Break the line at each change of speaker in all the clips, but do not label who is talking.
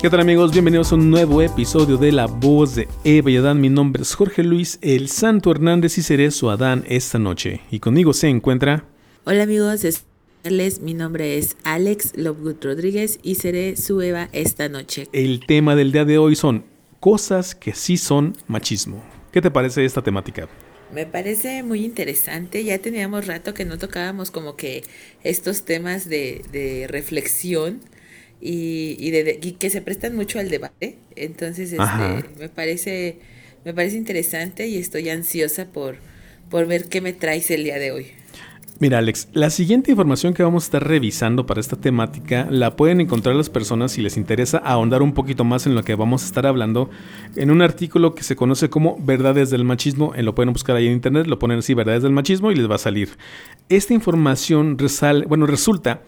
¿Qué tal amigos? Bienvenidos a un nuevo episodio de La Voz de Eva y Adán. Mi nombre es Jorge Luis El Santo Hernández y seré su Adán esta noche. Y conmigo se encuentra...
Hola amigos, mi nombre es Alex Lovegood Rodríguez y seré su Eva esta noche.
El tema del día de hoy son cosas que sí son machismo. ¿Qué te parece esta temática?
Me parece muy interesante. Ya teníamos rato que no tocábamos como que estos temas de, de reflexión y, y, de, que se prestan mucho al debate. Entonces, este, me parece, me parece interesante y estoy ansiosa por, por ver qué me traes el día de hoy.
Mira, Alex, la siguiente información que vamos a estar revisando para esta temática la pueden encontrar las personas si les interesa ahondar un poquito más en lo que vamos a estar hablando en un artículo que se conoce como Verdades del Machismo. Eh, lo pueden buscar ahí en internet, lo ponen así, Verdades del Machismo, y les va a salir. Esta información bueno, resulta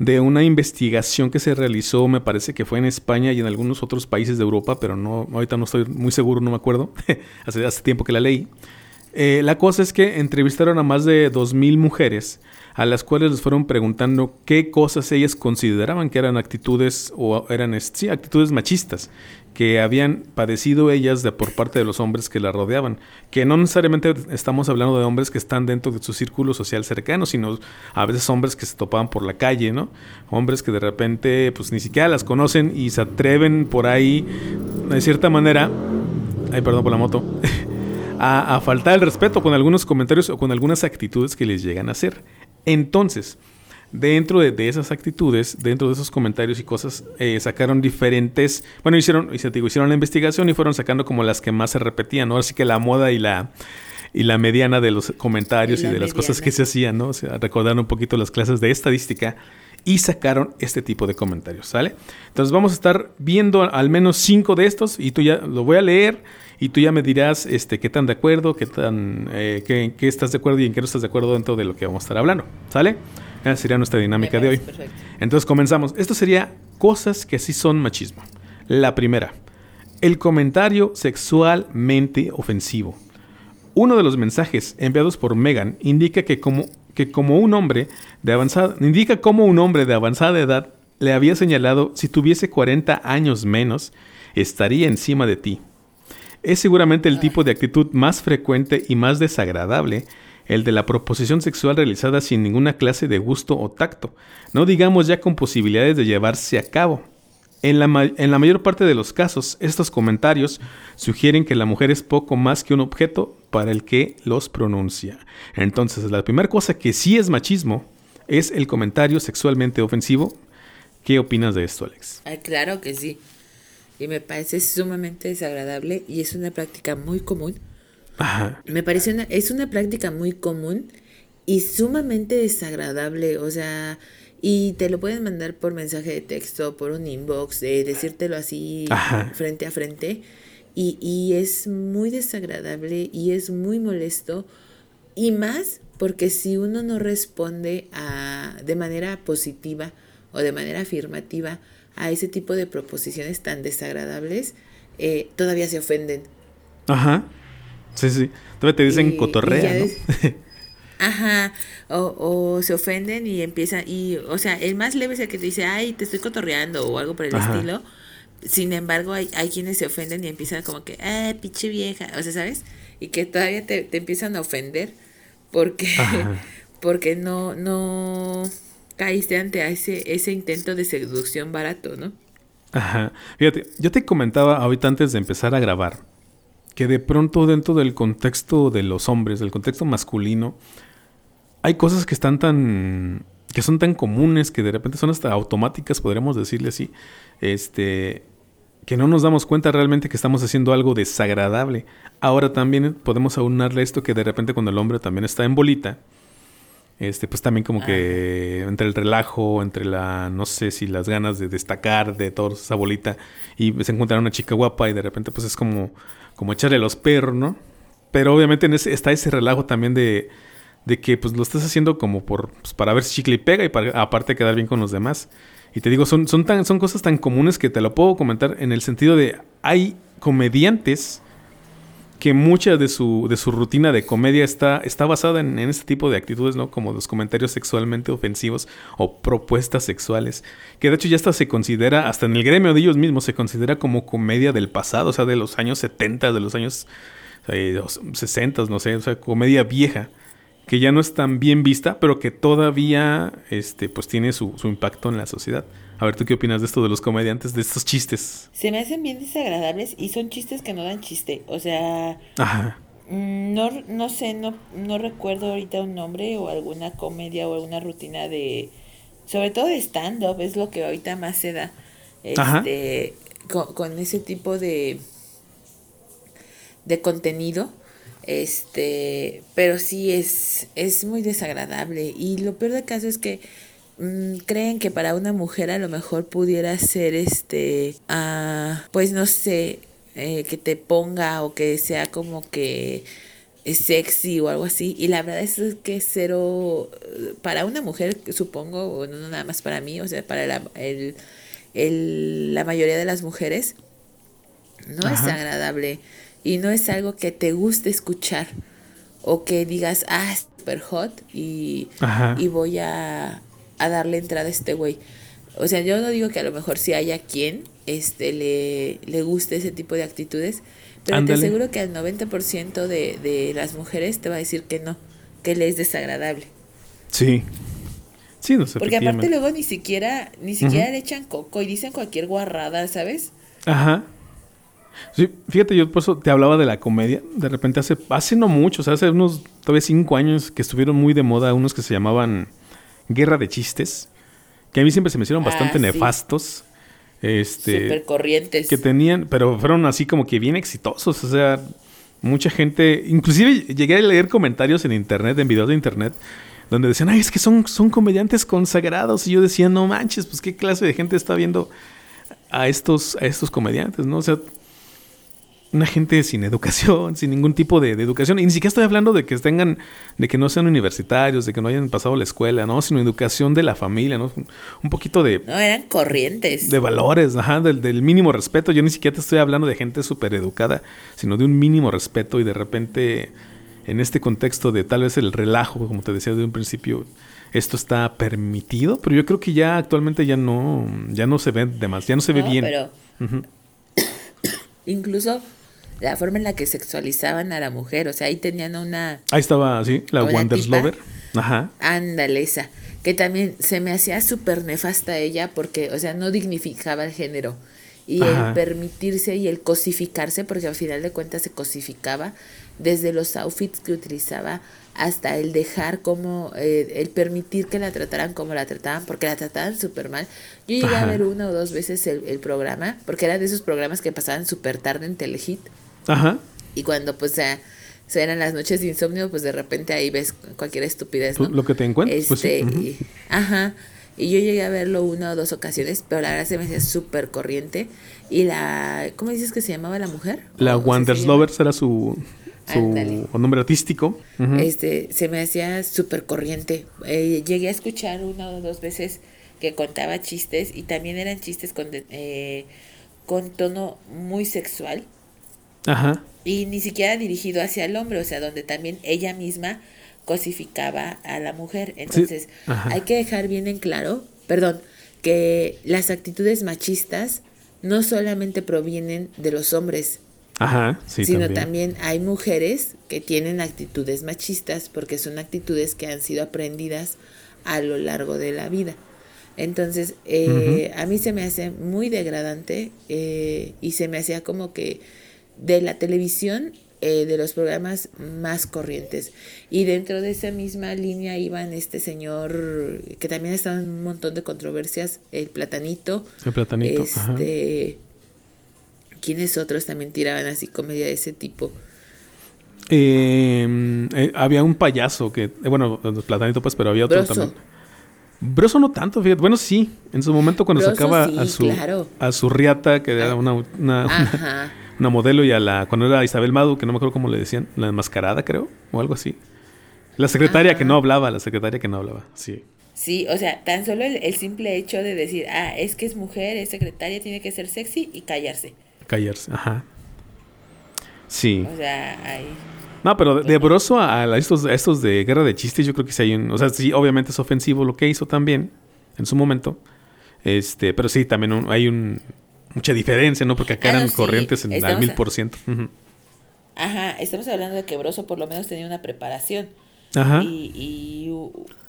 de una investigación que se realizó, me parece que fue en España y en algunos otros países de Europa, pero no, ahorita no estoy muy seguro, no me acuerdo. hace, hace tiempo que la leí. Eh, la cosa es que entrevistaron a más de 2.000 mujeres a las cuales les fueron preguntando qué cosas ellas consideraban que eran actitudes o eran sí, actitudes machistas que habían padecido ellas de por parte de los hombres que la rodeaban, que no necesariamente estamos hablando de hombres que están dentro de su círculo social cercano, sino a veces hombres que se topaban por la calle, ¿no? Hombres que de repente pues ni siquiera las conocen y se atreven por ahí de cierta manera, ay perdón por la moto, a, faltar el respeto con algunos comentarios o con algunas actitudes que les llegan a hacer. Entonces, dentro de, esas actitudes, dentro de esos comentarios y cosas, eh, sacaron diferentes, bueno, hicieron, hicieron la investigación y fueron sacando como las que más se repetían, ¿no? Así que la moda y la, y la mediana de los comentarios y, de las cosas que se hacían, ¿no? O sea, recordaron un poquito las clases de estadística y sacaron este tipo de comentarios, ¿sale? Entonces vamos a estar viendo al menos cinco de estos y tú ya lo voy a leer y tú ya me dirás este, qué tan de acuerdo, qué tan eh, qué, qué, estás de acuerdo y en qué no estás de acuerdo dentro de lo que vamos a estar hablando. ¿Sale? Esa sería nuestra dinámica de hoy. Entonces comenzamos. Esto sería cosas que sí son machismo. La primera, el comentario sexualmente ofensivo. Uno de los mensajes enviados por Megan indica que como, que como un hombre de avanzada, indica como un hombre de avanzada edad le había señalado si tuviese 40 años menos, estaría encima de ti es seguramente el tipo de actitud más frecuente y más desagradable, el de la proposición sexual realizada sin ninguna clase de gusto o tacto, no digamos ya con posibilidades de llevarse a cabo. En la, en la, mayor parte de los casos, estos comentarios sugieren que la mujer es poco más que un objeto para el que los pronuncia. Entonces, la primera cosa que sí es machismo es el comentario sexualmente ofensivo. ¿Qué opinas de esto, Alex?
claro que sí y me parece sumamente desagradable y es una práctica muy común. Me parece una, es una práctica muy común y sumamente desagradable, o sea, y te lo pueden mandar por mensaje de texto, por un inbox, de decírtelo así frente a frente. Y, y es muy desagradable y es muy molesto. Y más porque si uno no responde a, de manera positiva o de manera afirmativa a ese tipo de proposiciones tan desagradables, eh, todavía se ofenden.
Ajá. Sí, sí. Todavía te dicen cotorrea, ¿no?
Ajá, o, o, se ofenden y empiezan, y, o sea, el más leve es el que te dice, ay, te estoy cotorreando o algo por el estilo. Sin embargo, hay, hay quienes se ofenden y empiezan como que, ah, pinche vieja, o sea, ¿sabes? Y que todavía te, te empiezan a ofender porque, porque no, no, caíste ante ese, ese intento de seducción barato, ¿no?
Ajá. Fíjate, yo te comentaba ahorita antes de empezar a grabar que de pronto dentro del contexto de los hombres, del contexto masculino, hay cosas que están tan que son tan comunes que de repente son hasta automáticas, podríamos decirle así, este que no nos damos cuenta realmente que estamos haciendo algo desagradable. Ahora también podemos aunarle esto que de repente cuando el hombre también está en bolita, Este, pues también como que entre el relajo, entre la, no sé si las ganas de destacar de toda esa bolita y se encuentra una chica guapa y de repente pues es como, como echarle los perros, ¿no? Pero obviamente en ese, está ese relajo también de, de que pues lo estás haciendo como por, pues, para ver si chicle y pega y para, aparte quedar bien con los demás. Y te digo, son, son, tan, son cosas tan comunes que te lo puedo comentar en el sentido de hay comediantes que mucha de su, de su rutina de comedia está, está basada en, este tipo de actitudes, ¿no? Como los comentarios sexualmente ofensivos o propuestas sexuales. Que de hecho ya hasta se considera, hasta en el gremio de ellos mismos, se considera como comedia del pasado, o sea, de los años 70, de los años 60, no sé, o sea, comedia vieja. Que ya no es tan bien vista, pero que todavía este, pues tiene su, su impacto en la sociedad. A ver, ¿tú qué opinas de esto de los comediantes, de estos chistes?
Se me hacen bien desagradables y son chistes que no dan chiste. O sea, mm, No, no sé, no, no recuerdo ahorita un nombre o alguna comedia o alguna rutina de, sobre todo de stand-up, es lo que ahorita más se da. Este, con, con ese tipo de, de contenido. Este, pero sí es, es muy desagradable. Y lo peor del caso es que creen que para una mujer a lo mejor pudiera ser este, ah, pues no sé, eh, que te ponga o que sea como que sexy o algo así. Y la verdad es que cero, para una mujer supongo, no nada más para mí, o sea, para la, el, el, la mayoría de las mujeres, no es agradable. Y no es algo que te guste escuchar o que digas, ah, super hot y, y voy a, a darle entrada a este güey. O sea, yo no digo que a lo mejor si haya quien este, le, le guste ese tipo de actitudes, pero te aseguro que al 90% de, de las mujeres te va a decir que no, que le es desagradable.
Sí. Sí, no sé.
Porque aparte luego ni siquiera, ni siquiera le echan coco y dicen cualquier guarrada, ¿sabes?
Ajá. Sí, fíjate, yo por eso te hablaba de la comedia. De repente hace, hace no mucho, o sea, hace unos, tal cinco años que estuvieron muy de moda unos que se llamaban guerra de chistes, que a mí siempre se me hicieron bastante ah, nefastos. Este,
Super corrientes.
Que tenían, pero fueron así como que bien exitosos. O sea, mucha gente, inclusive llegué a leer comentarios en internet, en videos de internet, donde decían, ay, es que son, son comediantes consagrados. Y yo decía, no manches, pues qué clase de gente está viendo a estos, a estos comediantes, ¿no? O sea, una gente sin educación, sin ningún tipo de, educación. Y ni siquiera estoy hablando de que tengan, de que no sean universitarios, de que no hayan pasado la escuela, ¿no? Sino educación de la familia, ¿no? Un poquito de...
No, eran corrientes.
De valores, ajá, del, del mínimo respeto. Yo ni siquiera te estoy hablando de gente súper educada, sino de un mínimo respeto y de repente, en este contexto de tal vez el relajo, como te decía de un principio, esto está permitido, pero yo creo que ya actualmente ya no, ya no se ve demás, ya no se ve bien. Pero...
Incluso la forma en la que sexualizaban a la mujer, o sea, ahí tenían una...
Ahí estaba, sí, la Wanderslover. Ajá.
Ándale, esa. Que también se me hacía súper nefasta ella porque, o sea, no dignificaba el género. Y el permitirse y el cosificarse, porque al final de cuentas se cosificaba, desde los outfits que utilizaba hasta el dejar como, eh, el permitir que la trataran como la trataban, porque la trataban súper mal. Yo llegué a ver una o dos veces el, el programa, porque era de esos programas que pasaban súper tarde en Telehit. Ajá. Y cuando pues sea, eran las noches de insomnio, pues de repente ahí ves cualquier estupidez, ¿no?
Lo que te encuentras. pues sí.
Este, ajá. Y yo llegué a verlo una o dos ocasiones, pero la verdad se me hacía súper corriente. Y la, ¿cómo dices que se llamaba la mujer?
La Wanderslovers era su, su nombre artístico.
Este, se me hacía súper corriente. Eh, llegué a escuchar una o dos veces que contaba chistes y también eran chistes con, eh, con tono muy sexual. Ajá. Y ni siquiera dirigido hacia el hombre, o sea, donde también ella misma cosificaba a la mujer. Entonces, hay que dejar bien en claro, perdón, que las actitudes machistas no solamente provienen de los hombres,
Ajá, sí,
sino también. hay mujeres que tienen actitudes machistas porque son actitudes que han sido aprendidas a lo largo de la vida. Entonces, eh, a mí se me hace muy degradante eh, y se me hacía como que de la televisión eh, de los programas más corrientes. Y dentro de esa misma línea iban este señor, que también estaba en un montón de controversias, el Platanito.
El Platanito.
Este, ¿Quiénes otros también tiraban así comedia de ese tipo?
Eh, eh, había un payaso que, eh, bueno, platanito pues, pero había otro también. Broso no tanto, fíjate. Bueno, sí. En su momento cuando sacaba a su a su riata, que era una, una, modelo, y a la cuando era Isabel Madu, que no me acuerdo cómo le decían, la enmascarada, creo, o algo así. La secretaria que no hablaba, la secretaria que no hablaba, sí.
Sí, o sea, tan solo el, simple hecho de decir, ah, es que es mujer, es secretaria, tiene que ser sexy y callarse.
Callarse, ajá. Sí.
O sea, ahí.
No, pero de, broso a, estos, estos de guerra de chistes, yo creo que sí hay un. O sea, sí, obviamente es ofensivo lo que hizo también en su momento. Este, pero sí, también hay un, mucha diferencia, ¿no? Porque acá eran corrientes en, al mil por ciento.
Ajá, estamos hablando de que Broso por lo menos tenía una preparación. Ajá. Y, y,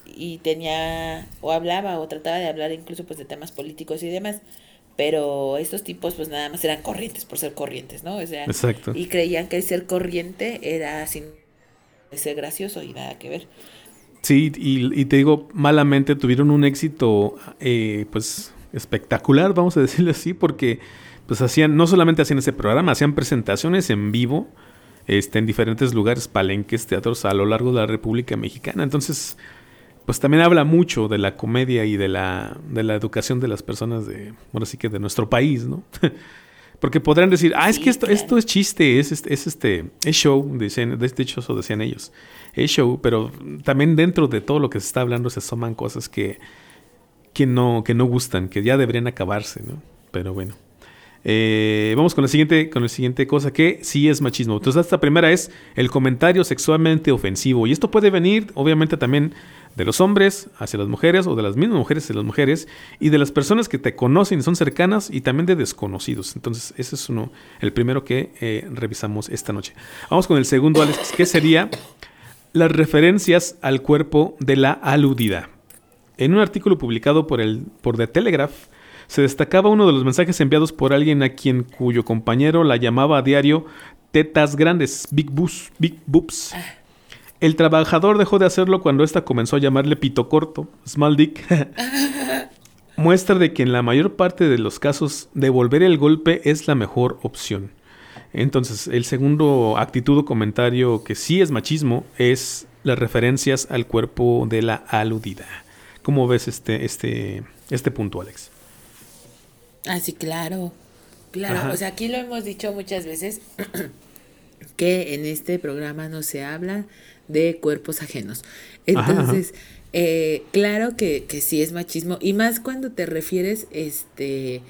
y, tenía, o hablaba, o trataba de hablar incluso pues de temas políticos y demás pero estos tipos pues nada más eran corrientes por ser corrientes, ¿no? O sea, Exacto. y creían que el ser corriente era sin ser gracioso y nada que ver.
Sí, y, te digo, malamente tuvieron un éxito eh, pues espectacular, vamos a decirlo así, porque pues hacían, no solamente hacían ese programa, hacían presentaciones en vivo este, en diferentes lugares, palenques, teatros a lo largo de la República Mexicana. Entonces, pues también habla mucho de la comedia y de la, de la educación de las personas de, bueno, sí que de nuestro país, ¿no? Porque podrán decir, ah, es que esto, esto es chiste, es, es, este, es show, dicen, de hecho eso decían ellos, es show, pero también dentro de todo lo que se está hablando se asoman cosas que, que, no, que no gustan, que ya deberían acabarse, ¿no? Pero bueno. Eh, vamos con la siguiente, con la siguiente cosa que sí es machismo. Entonces, esta primera es el comentario sexualmente ofensivo. Y esto puede venir, obviamente, también de los hombres hacia las mujeres o de las mismas mujeres hacia las mujeres y de las personas que te conocen y son cercanas y también de desconocidos. Entonces, ese es uno, el primero que eh, revisamos esta noche. Vamos con el segundo, Alex, que sería las referencias al cuerpo de la aludida. En un artículo publicado por, el, por The Telegraph, se destacaba uno de los mensajes enviados por alguien a quien cuyo compañero la llamaba a diario tetas grandes, big boobs, big boobs. El trabajador dejó de hacerlo cuando ésta comenzó a llamarle pito corto, small dick. Muestra de que en la mayor parte de los casos devolver el golpe es la mejor opción. Entonces, el segundo actitud o comentario que sí es machismo es las referencias al cuerpo de la aludida. ¿Cómo ves este, este, este punto, Alex?
Ah, sí, claro. Claro, o sea, aquí lo hemos dicho muchas veces que en este programa no se habla de cuerpos ajenos. Entonces, eh, claro que, que sí es machismo, y más cuando te refieres, este,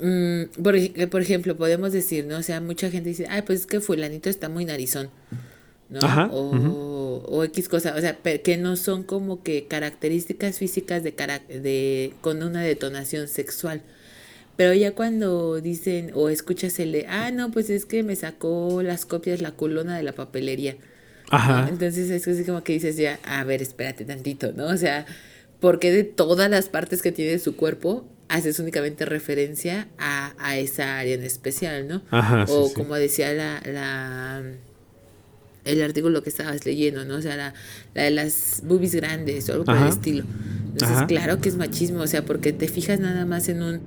mm, por, por, ejemplo, podemos decir, ¿no? O sea, mucha gente dice, ay, pues es que fulanito está muy narizón, ¿no? o, o, X cosa, o sea, que no son como que características físicas de, de con una detonación sexual. Pero ya cuando dicen o escuchas el de, ah, no, pues es que me sacó las copias la culona de la papelería. Ajá. Entonces es así como que dices ya, a ver, espérate tantito, ¿no? O sea, ¿por qué de todas las partes que tiene su cuerpo haces únicamente referencia a, a esa área en especial, ¿no? Ajá, o como decía la, la el artículo que estabas leyendo, ¿no? O sea, la, la de las boobies grandes o algo por el estilo. Entonces, claro que es machismo, o sea, porque te fijas nada más en un...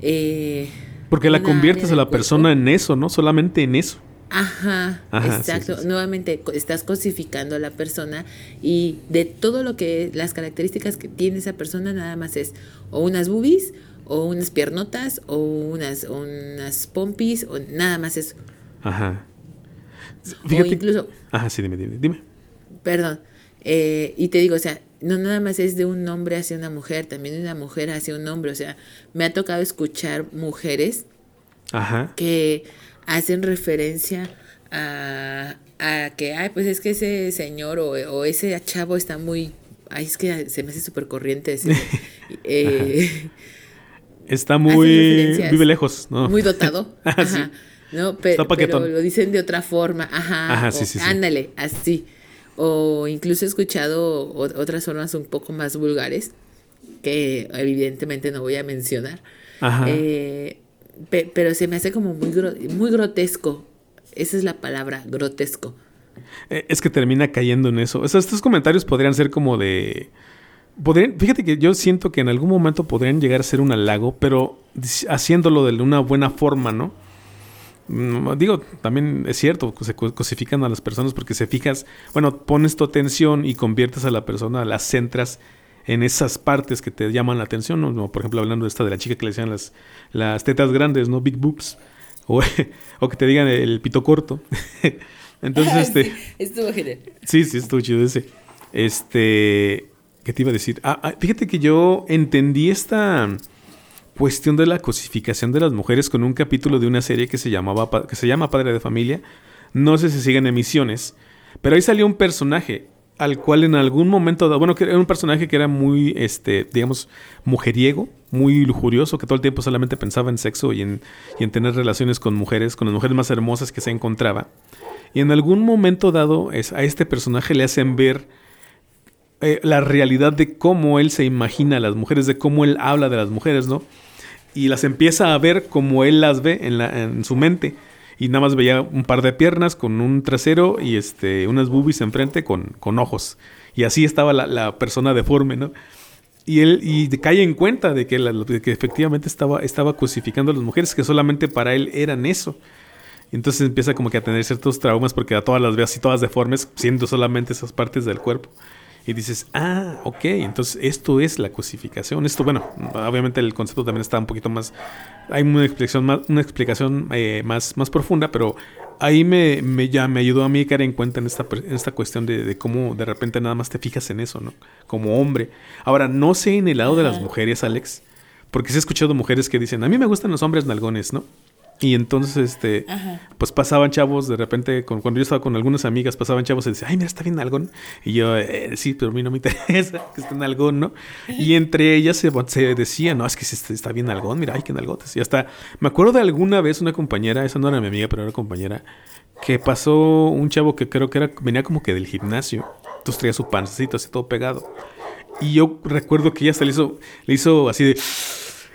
Eh,
porque la conviertes a la persona en eso, ¿no? Solamente en eso.
Ajá, exacto. Nuevamente estás cosificando a la persona y de todo lo que las características que tiene esa persona nada más es o unas boobies o unas piernotas o unas unas pompis o nada más eso.
Ajá.
O incluso.
Ajá, sí, dime, dime, dime.
Perdón. Eh, y te digo, o sea, no nada más es de un hombre hacia una mujer, también de una mujer hacia un hombre. O sea, me ha tocado escuchar mujeres Ajá. que hacen referencia a, a que, ay, pues es que ese señor o, o ese chavo está muy, ay, es que se me hace súper corriente ese, eh,
Está muy, vive lejos, ¿no?
Muy dotado. Ah, ajá. ¿No? Pero, pero, lo dicen de otra forma, ajá, ajá sí, sí, ándale, así. O incluso he escuchado otras formas un poco más vulgares, que evidentemente no voy a mencionar. Ajá. Eh, pero se me hace como muy, muy grotesco. Esa es la palabra, grotesco.
Eh, es que termina cayendo en eso. O sea, estos comentarios podrían ser como de... Podrían, fíjate que yo siento que en algún momento podrían llegar a ser un halago, pero haciéndolo de una buena forma, ¿no? Mm, digo, también es cierto, se cosifican a las personas porque se fijas, bueno, pones tu atención y conviertes a la persona, las centras en esas partes que te llaman la atención, ¿no? Por ejemplo, hablando de esta de la chica que le decían las, las tetas grandes, ¿no? Big boobs. O, o que te digan el pito corto. Entonces, este.
estuvo genial.
Sí, sí, estuvo chido ese. Este. ¿Qué te iba a decir? Ah, ah, fíjate que yo entendí esta cuestión de la cosificación de las mujeres con un capítulo de una serie que se llamaba que se llama Padre de Familia. No sé si siguen emisiones, pero ahí salió un personaje al cual en algún momento, bueno, que era un personaje que era muy, este, digamos, mujeriego, muy lujurioso, que todo el tiempo solamente pensaba en sexo y en, y en tener relaciones con mujeres, con las mujeres más hermosas que se encontraba. Y en algún momento dado es, a este personaje le hacen ver eh, la realidad de cómo él se imagina a las mujeres, de cómo él habla de las mujeres, ¿no? Y las empieza a ver como él las ve en, su mente y nada más veía un par de piernas con un trasero y este, unas boobies enfrente con, con ojos. Y así estaba la, persona deforme, ¿no? Y él y cae en cuenta de que, efectivamente estaba, estaba cosificando a las mujeres, que solamente para él eran eso. Entonces empieza como que a tener ciertos traumas porque a todas las ve así, todas deformes, siendo solamente esas partes del cuerpo. Y dices, ah, ok, entonces esto es la cosificación. Esto, bueno, obviamente el concepto también está un poquito más, hay una explicación más, una explicación eh, más, más profunda, pero ahí me, me, ya me ayudó a mí a caer en cuenta en esta, en esta cuestión de, de, cómo de repente nada más te fijas en eso, ¿no? Como hombre. Ahora, no sé en el lado de las mujeres, Alex, porque sí he escuchado mujeres que dicen, a mí me gustan los hombres nalgones, ¿no? Y entonces, este, pues pasaban chavos, de repente, cuando yo estaba con algunas amigas, pasaban chavos y decían, ay, mira, está bien algón. Y yo, eh, sí, pero a mí no me interesa que esté en algón, ¿no? Y entre ellas se, se decía, no, es que está bien algón, mira, ay, qué nalgotes. Y hasta, me acuerdo de alguna vez una compañera, esa no era mi amiga, pero era compañera, que pasó un chavo que creo que era, venía como que del gimnasio. Entonces traía su pancito así todo pegado. Y yo recuerdo que ella se le hizo, le hizo así de,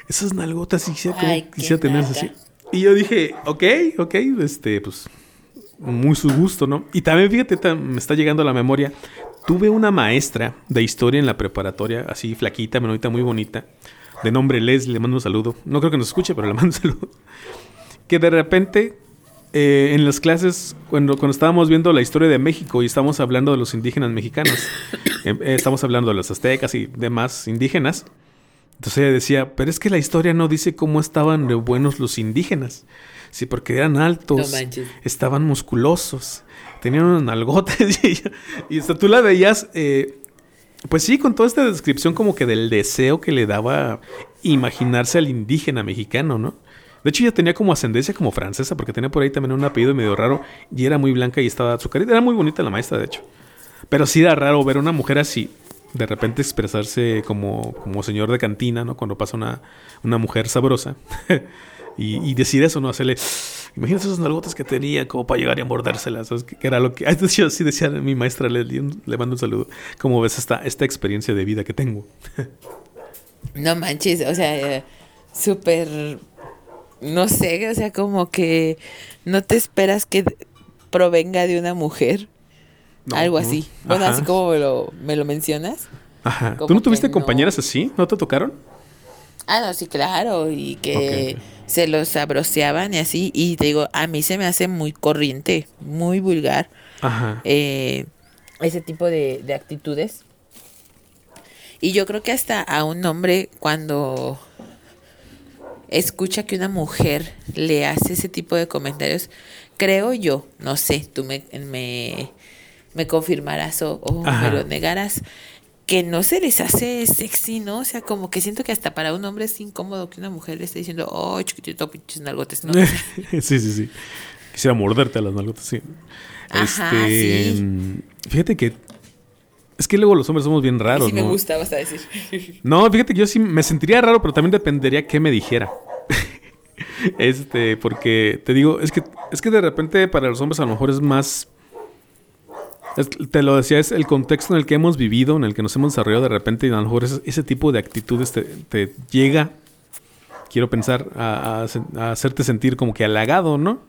esas nalgotas, y quisiera, quisiera tenerlas así. Y yo dije, ok, ok, este, pues muy su gusto, ¿no? Y también, fíjate, me está llegando a la memoria, tuve una maestra de historia en la preparatoria, así flaquita, menonita, muy bonita, de nombre Leslie, le mando un saludo. No creo que nos escuche, pero le mando un saludo. Que de repente, eh, en las clases, cuando, cuando estábamos viendo la historia de México y estábamos hablando de los indígenas mexicanos, eh, eh, estamos hablando de los aztecas y demás indígenas, entonces ella decía, pero es que la historia no dice cómo estaban de buenos los indígenas. Sí, porque eran altos, estaban musculosos, tenían unas nalgotes y, hasta tú la veías, eh, pues sí, con toda esta descripción como que del deseo que le daba imaginarse al indígena mexicano, ¿no? De hecho, ella tenía como ascendencia como francesa, porque tenía por ahí también un apellido medio raro y era muy blanca y estaba azucarita. Era muy bonita la maestra, de hecho. Pero sí era raro ver a una mujer así, de repente expresarse como, como señor de cantina, ¿no? Cuando pasa una, una mujer sabrosa. y, decir eso, ¿no? Hacerle. Imagínate esas nalgotas que tenía como para llegar y mordérselas. Que, era lo que. Así decía mi maestra le, mando un saludo. ¿Cómo ves esta, esta experiencia de vida que tengo?
no manches, o sea, eh, súper. No sé, o sea, como que no te esperas que provenga de una mujer. Algo así. Bueno, así como me lo, me lo mencionas.
Ajá. ¿Tú no tuviste compañeras así? ¿No te tocaron?
Ah, no, sí, claro. Y que se los abroceaban y así. Y te digo, a mí se me hace muy corriente, muy vulgar. Ajá. Eh, ese tipo de, de actitudes. Y yo creo que hasta a un hombre cuando escucha que una mujer le hace ese tipo de comentarios, creo yo, no sé, tú me, me me confirmarás o, me lo negarás, que no se les hace sexy, ¿no? O sea, como que siento que hasta para un hombre es incómodo que una mujer le esté diciendo, oh, chiquitito, pinches nalgotes, ¿no?
sí, sí, sí. Quisiera morderte a las nalgotas, sí.
Ajá, este,
sí. Fíjate que es que luego los hombres somos bien raros,
sí me gusta, vas a decir.
no, fíjate que yo sí me sentiría raro, pero también dependería qué me dijera. este, porque te digo, es que es que de repente para los hombres a lo mejor es más te lo decía, es el contexto en el que hemos vivido, en el que nos hemos desarrollado de repente, y a lo mejor ese, tipo de actitudes te, llega, quiero pensar, a, hacerte sentir como que halagado, ¿no?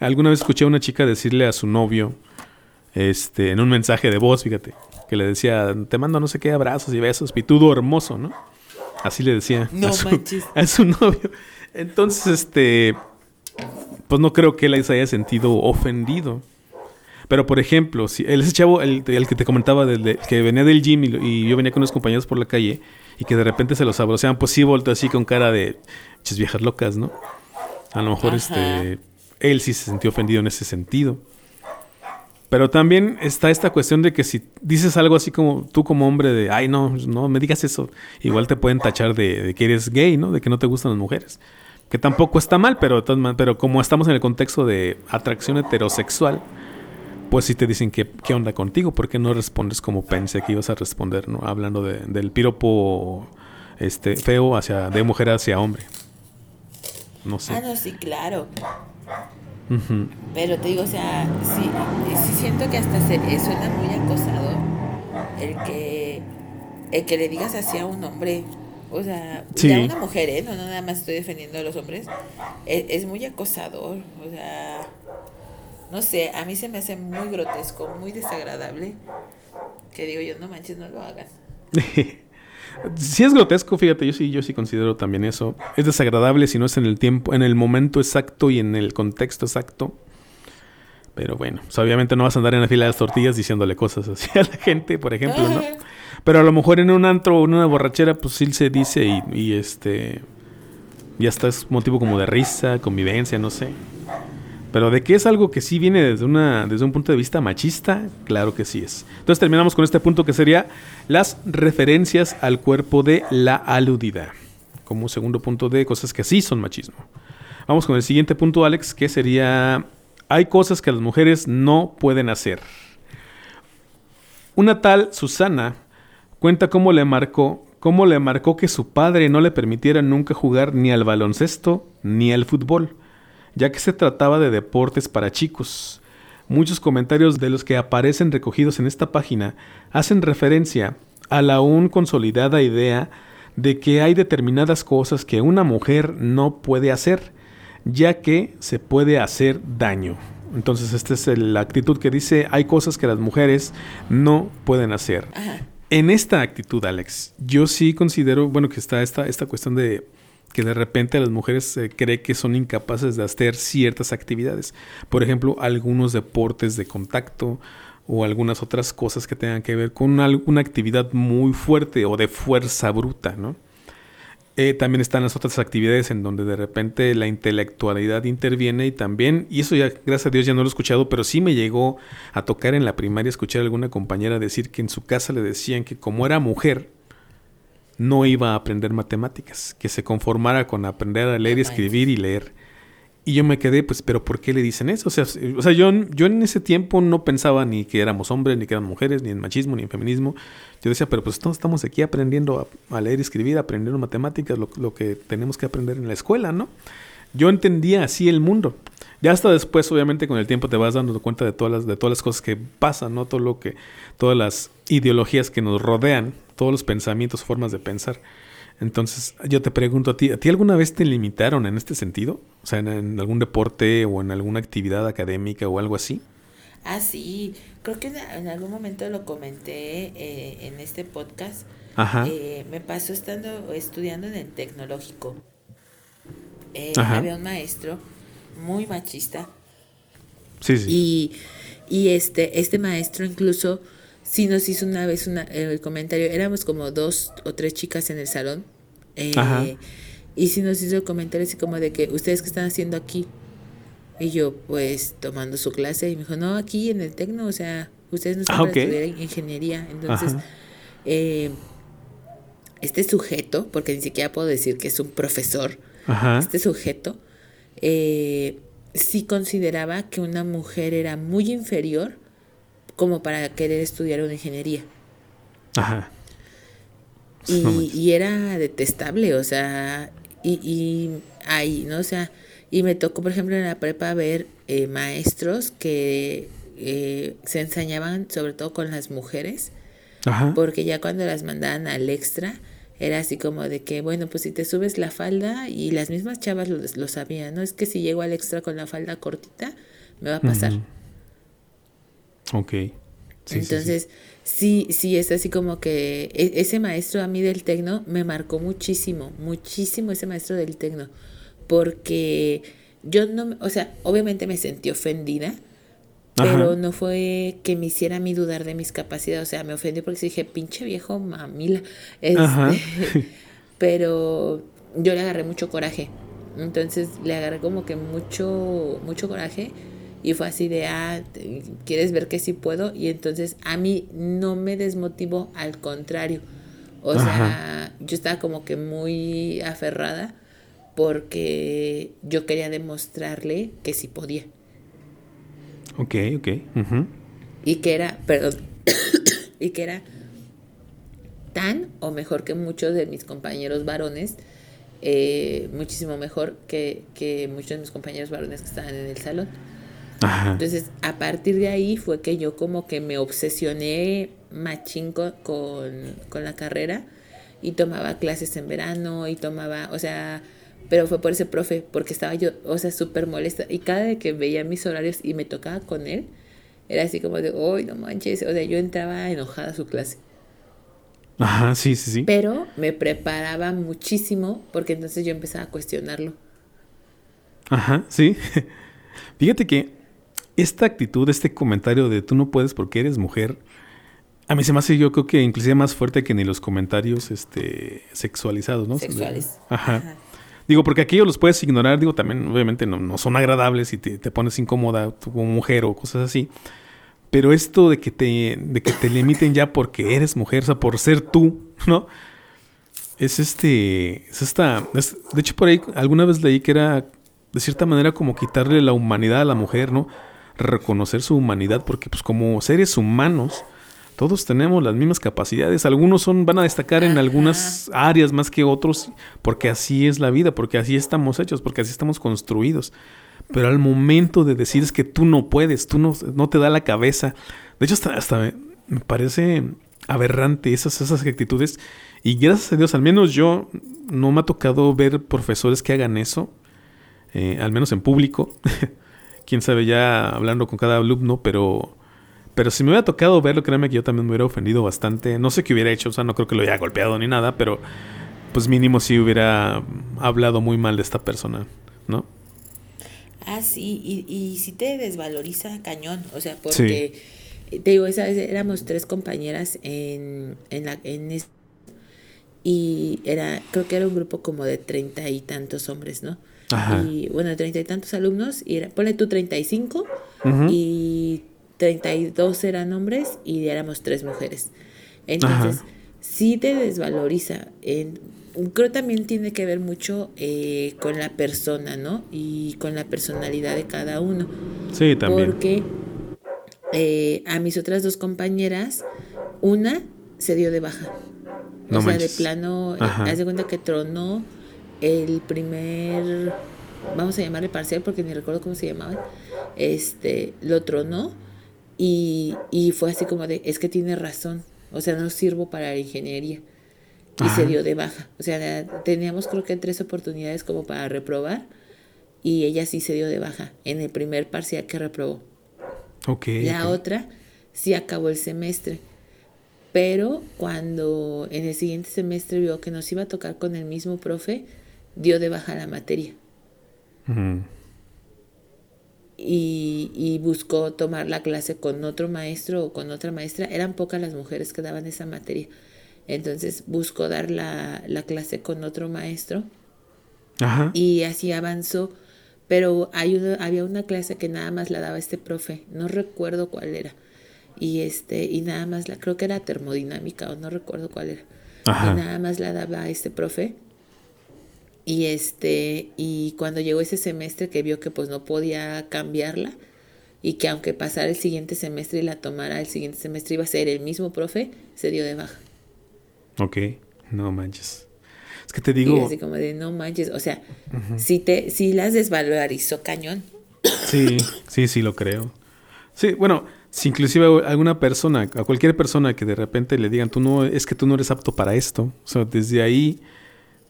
Alguna vez escuché a una chica decirle a su novio, este, en un mensaje de voz, fíjate, que le decía, te mando no sé qué abrazos y besos, pitudo hermoso, ¿no? Así le decía
no
a, su, a su novio. Entonces, este, pues no creo que él se haya sentido ofendido. Pero, por ejemplo, si ese chavo, el, el que te comentaba, del, que venía del gym y, yo venía con unos compañeros por la calle y que de repente se los abroceaban, pues sí volto así con cara de chis viejas locas, ¿no? A lo mejor este él sí se sintió ofendido en ese sentido. Pero también está esta cuestión de que si dices algo así como tú como hombre de, ay no, no me digas eso, igual te pueden tachar de, que eres gay, ¿no? De que no te gustan las mujeres. Que tampoco está mal, pero, pero como estamos en el contexto de atracción heterosexual, pues sí te dicen que, qué onda contigo, ¿por qué no respondes como pensé que ibas a responder, ¿no? Hablando del piropo este, feo hacia, de mujer hacia hombre.
No sé. Ah, no, sí, claro. Pero te digo, o sea, sí, sí siento que hasta se, suena muy acosador el que, el que le digas así a un hombre. O sea, a una mujer, ¿eh? No, nada más estoy defendiendo a los hombres. Es, es, muy acosador. O sea, no sé, a mí se me hace muy grotesco, muy desagradable. Que digo yo, no manches, no lo hagan.
Si es grotesco, fíjate, yo sí, yo sí considero también eso. Es desagradable si no es en el tiempo, en el momento exacto y en el contexto exacto. Pero bueno, pues obviamente no vas a andar en la fila de las tortillas diciéndole cosas así a la gente, por ejemplo, ¿no? Pero a lo mejor en un antro o en una borrachera, pues sí se dice y, y este. Ya está, es motivo como de risa, convivencia, no sé. Pero de que es algo que sí viene desde, una, desde un punto de vista machista, claro que sí es. Entonces terminamos con este punto que sería las referencias al cuerpo de la aludida. Como segundo punto de cosas que sí son machismo. Vamos con el siguiente punto, Alex, que sería, hay cosas que las mujeres no pueden hacer. Una tal Susana cuenta cómo le marcó, cómo le marcó que su padre no le permitiera nunca jugar ni al baloncesto ni al fútbol ya que se trataba de deportes para chicos. Muchos comentarios de los que aparecen recogidos en esta página hacen referencia a la aún consolidada idea de que hay determinadas cosas que una mujer no puede hacer, ya que se puede hacer daño. Entonces, esta es la actitud que dice, hay cosas que las mujeres no pueden hacer. En esta actitud, Alex, yo sí considero, bueno, que está esta, esta cuestión de que de repente las mujeres se cree que son incapaces de hacer ciertas actividades. Por ejemplo, algunos deportes de contacto o algunas otras cosas que tengan que ver con una, actividad muy fuerte o de fuerza bruta, ¿no? Eh, también están las otras actividades en donde de repente la intelectualidad interviene y también, y eso ya, gracias a Dios ya no lo he escuchado, pero sí me llegó a tocar en la primaria escuchar a alguna compañera decir que en su casa le decían que como era mujer, no iba a aprender matemáticas, que se conformara con aprender a leer, y escribir y leer. Y yo me quedé, pues, pero ¿por qué le dicen eso? O sea, o sea yo, yo en ese tiempo no pensaba ni que éramos hombres, ni que eran mujeres, ni en machismo, ni en feminismo. Yo decía, pero pues todos estamos aquí aprendiendo a, leer y escribir, aprendiendo matemáticas, lo, lo, que tenemos que aprender en la escuela, ¿no? Yo entendía así el mundo. Ya hasta después, obviamente, con el tiempo te vas dando cuenta de todas las, de todas las cosas que pasan, ¿no? Todo lo que, todas las ideologías que nos rodean, todos los pensamientos, formas de pensar. Entonces, yo te pregunto a ti, ¿a ti alguna vez te limitaron en este sentido? O sea, en, algún deporte o en alguna actividad académica o algo así.
Ah, sí. Creo que en algún momento lo comenté eh, en este podcast.
Ajá.
Eh, me pasó estando estudiando en el tecnológico. Eh, había un maestro muy machista.
Sí, sí.
Y, y este, este maestro incluso sí nos hizo una vez una, el comentario, éramos como dos o tres chicas en el salón. Eh, y sí nos hizo el comentario así como de que, ¿ustedes qué están haciendo aquí? Y yo, pues, tomando su clase, y me dijo, no, aquí en el Tecno, o sea, ustedes no están ah, estudiar ingeniería. Entonces, eh, este sujeto, porque ni siquiera puedo decir que es un profesor, este sujeto eh, sí consideraba que una mujer era muy inferior como para querer estudiar una ingeniería.
Ajá.
Y, era detestable, o sea, y, y ahí, ¿no? O sea, y me tocó, por ejemplo, en la prepa ver eh, maestros que eh, se enseñaban sobre todo con las mujeres, Ajá. porque ya cuando las mandaban al extra, era así como de que, bueno, pues si te subes la falda, y las mismas chavas lo, lo sabían, ¿no? Es que si llego al extra con la falda cortita, me va a pasar.
Ok.
Entonces, sí, sí, es así como que e, ese maestro a mí del tecno me marcó muchísimo, muchísimo ese maestro del tecno, porque yo no, o sea, obviamente me sentí ofendida, pero no fue que me hiciera a mí dudar de mis capacidades, o sea, me ofendió porque dije, pinche viejo mamila. Este, pero yo le agarré mucho coraje. Entonces le agarré como que mucho, mucho coraje y fue así de, ah, ¿quieres ver que sí puedo? Y entonces a mí no me desmotivó, al contrario. O sea, yo estaba como que muy aferrada porque yo quería demostrarle que sí podía.
Ok, ok.
Y que era, perdón, y que era tan o mejor que muchos de mis compañeros varones eh, muchísimo mejor que, que, muchos de mis compañeros varones que estaban en el salón. Entonces, a partir de ahí fue que yo como que me obsesioné machín con, con, la carrera y tomaba clases en verano y tomaba, o sea, pero fue por ese profe, porque estaba yo, o sea, súper molesta. Y cada vez que veía mis horarios y me tocaba con él, era así como de, uy, no manches, o sea, yo entraba enojada a su clase.
Ajá, sí, sí, sí.
Pero me preparaba muchísimo porque entonces yo empezaba a cuestionarlo.
Ajá, sí. Fíjate que esta actitud, este comentario de tú no puedes porque eres mujer, a mí se me hace yo creo que inclusive más fuerte que ni los comentarios este, sexualizados, ¿no?
Sexuales.
Ajá. Digo, porque aquellos los puedes ignorar, digo, también obviamente no, no son agradables y te, te pones incómoda como mujer o cosas así. Pero esto de que te, de que te limiten ya porque eres mujer, o sea, por ser tú, ¿no? Es este, es esta, de hecho por ahí alguna vez leí que era de cierta manera como quitarle la humanidad a la mujer, ¿no? Reconocer su humanidad, porque pues como seres humanos, todos tenemos las mismas capacidades. Algunos son, van a destacar en algunas áreas más que otros, porque así es la vida, porque así estamos hechos, porque así estamos construidos. Pero al momento de decir es que tú no puedes, tú no, no te da la cabeza. De hecho, hasta, hasta me, parece aberrante esas, esas actitudes. Y gracias a Dios, al menos yo no me ha tocado ver profesores que hagan eso, eh, al menos en público. Quién sabe ya hablando con cada alumno, pero, pero si me hubiera tocado verlo, créeme que yo también me hubiera ofendido bastante. No sé qué hubiera hecho, o sea, no creo que lo haya golpeado ni nada, pero pues mínimo sí hubiera hablado muy mal de esta persona, ¿no?
Ah, sí, y, y sí te desvaloriza cañón, o sea, porque te digo, esa vez éramos tres compañeras en, en la en y era, creo que era un grupo como de treinta y tantos hombres, ¿no? Ajá. Y bueno, treinta y tantos alumnos, y era, ponle tú treinta y cinco, y treinta y dos eran hombres y éramos tres mujeres. Entonces, sí te desvaloriza. En, creo también tiene que ver mucho eh, con la persona, ¿no? Y con la personalidad de cada uno.
Sí, también.
Porque eh, a mis otras dos compañeras, una se dio de baja. No o sea, de plano, eh, haz de cuenta que tronó el primer, vamos a llamarle parcial porque ni recuerdo cómo se llamaba, este, lo tronó y, y fue así como de, es que tiene razón, o sea, no sirvo para la ingeniería y se dio de baja. O sea, teníamos creo que tres oportunidades como para reprobar y ella sí se dio de baja en el primer parcial que reprobó.
Ok.
La otra sí acabó el semestre. Pero cuando en el siguiente semestre vio que nos iba a tocar con el mismo profe, dio de baja la materia. y, y, buscó tomar la clase con otro maestro o con otra maestra. Eran pocas las mujeres que daban esa materia. Entonces buscó dar la, clase con otro maestro y así avanzó. Pero hay había una clase que nada más la daba este profe, no recuerdo cuál era. Y este, y nada más la, creo que era termodinámica o no recuerdo cuál era. Y nada más la daba este profe. Y este, y cuando llegó ese semestre que vio que pues no podía cambiarla, y que aunque pasara el siguiente semestre y la tomara el siguiente semestre iba a ser el mismo profe, se dio de baja.
Ok, no manches. Es que te digo.
Y así como de no manches. O sea, si te, si las desvalorizó cañón.
Sí, sí, sí lo creo. Sí, bueno, si inclusive alguna persona, a cualquier persona que de repente le digan, tú no, es que tú no eres apto para esto. O sea, desde ahí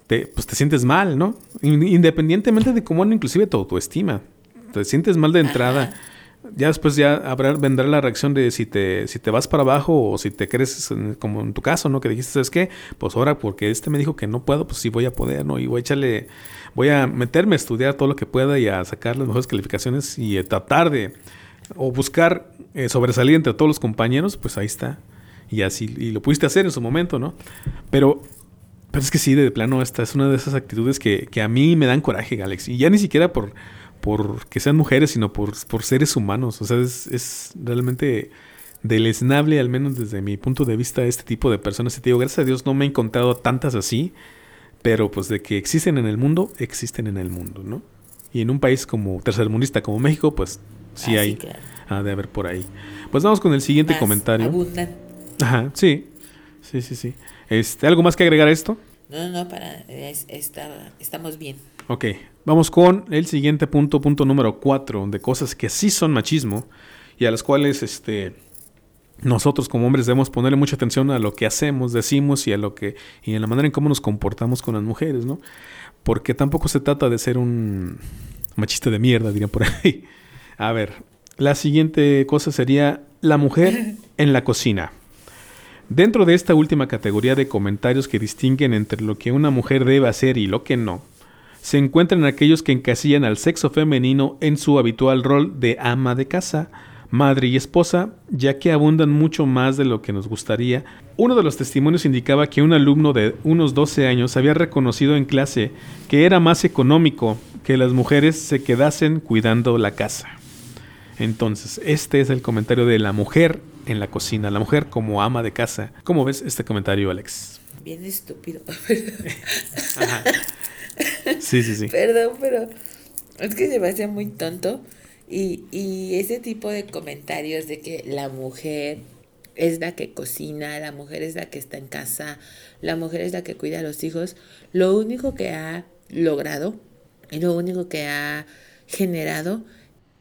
te, pues te sientes mal, ¿no? Independientemente de cómo inclusive tu autoestima. Te sientes mal de entrada. Ya después ya habrá, vendrá la reacción de si te, si te vas para abajo o si te crees, como en tu caso, ¿no? Que dijiste, ¿sabes qué? Pues ahora, porque este me dijo que no puedo, pues sí voy a poder, ¿no? Y voy a echarle, voy a meterme a estudiar todo lo que pueda y a sacar las mejores calificaciones y tratar de, o buscar eh, sobresalir entre todos los compañeros, pues ahí está. Y así, y lo pudiste hacer en su momento, ¿no? Pero pero es que sí, de plano, esta es una de esas actitudes que, que, a mí me dan coraje, Alex. Y ya ni siquiera por, por que sean mujeres, sino por, por seres humanos. O sea, es, es, realmente deleznable, al menos desde mi punto de vista, este tipo de personas. Y te digo, gracias a Dios no me he encontrado tantas así, pero pues de que existen en el mundo, existen en el mundo, ¿no? Y en un país como tercermundista como México, pues sí ah, hay de haber por ahí. Pues vamos con el siguiente comentario. Ajá, sí. Sí, sí, sí. Este, ¿Algo más que agregar a esto?
No, no, para, estamos bien.
Ok, vamos con el siguiente punto, punto número cuatro, de cosas que sí son machismo y a las cuales este, nosotros como hombres debemos ponerle mucha atención a lo que hacemos, decimos y a lo que y en la manera en cómo nos comportamos con las mujeres, ¿no? Porque tampoco se trata de ser un machista de mierda, dirían por ahí. A ver, la siguiente cosa sería la mujer en la cocina. Dentro de esta última categoría de comentarios que distinguen entre lo que una mujer debe hacer y lo que no, se encuentran aquellos que encasillan al sexo femenino en su habitual rol de ama de casa, madre y esposa, ya que abundan mucho más de lo que nos gustaría. Uno de los testimonios indicaba que un alumno de unos 12 años había reconocido en clase que era más económico que las mujeres se quedasen cuidando la casa. Entonces, este es el comentario de la mujer en la cocina, la mujer como ama de casa. ¿Cómo ves este comentario, Alex?
Bien estúpido.
Sí, sí, sí.
Perdón, pero es que se me hace muy tonto. Y, y ese tipo de comentarios de que la mujer es la que cocina, la mujer es la que está en casa, la mujer es la que cuida a los hijos, lo único que ha logrado y lo único que ha generado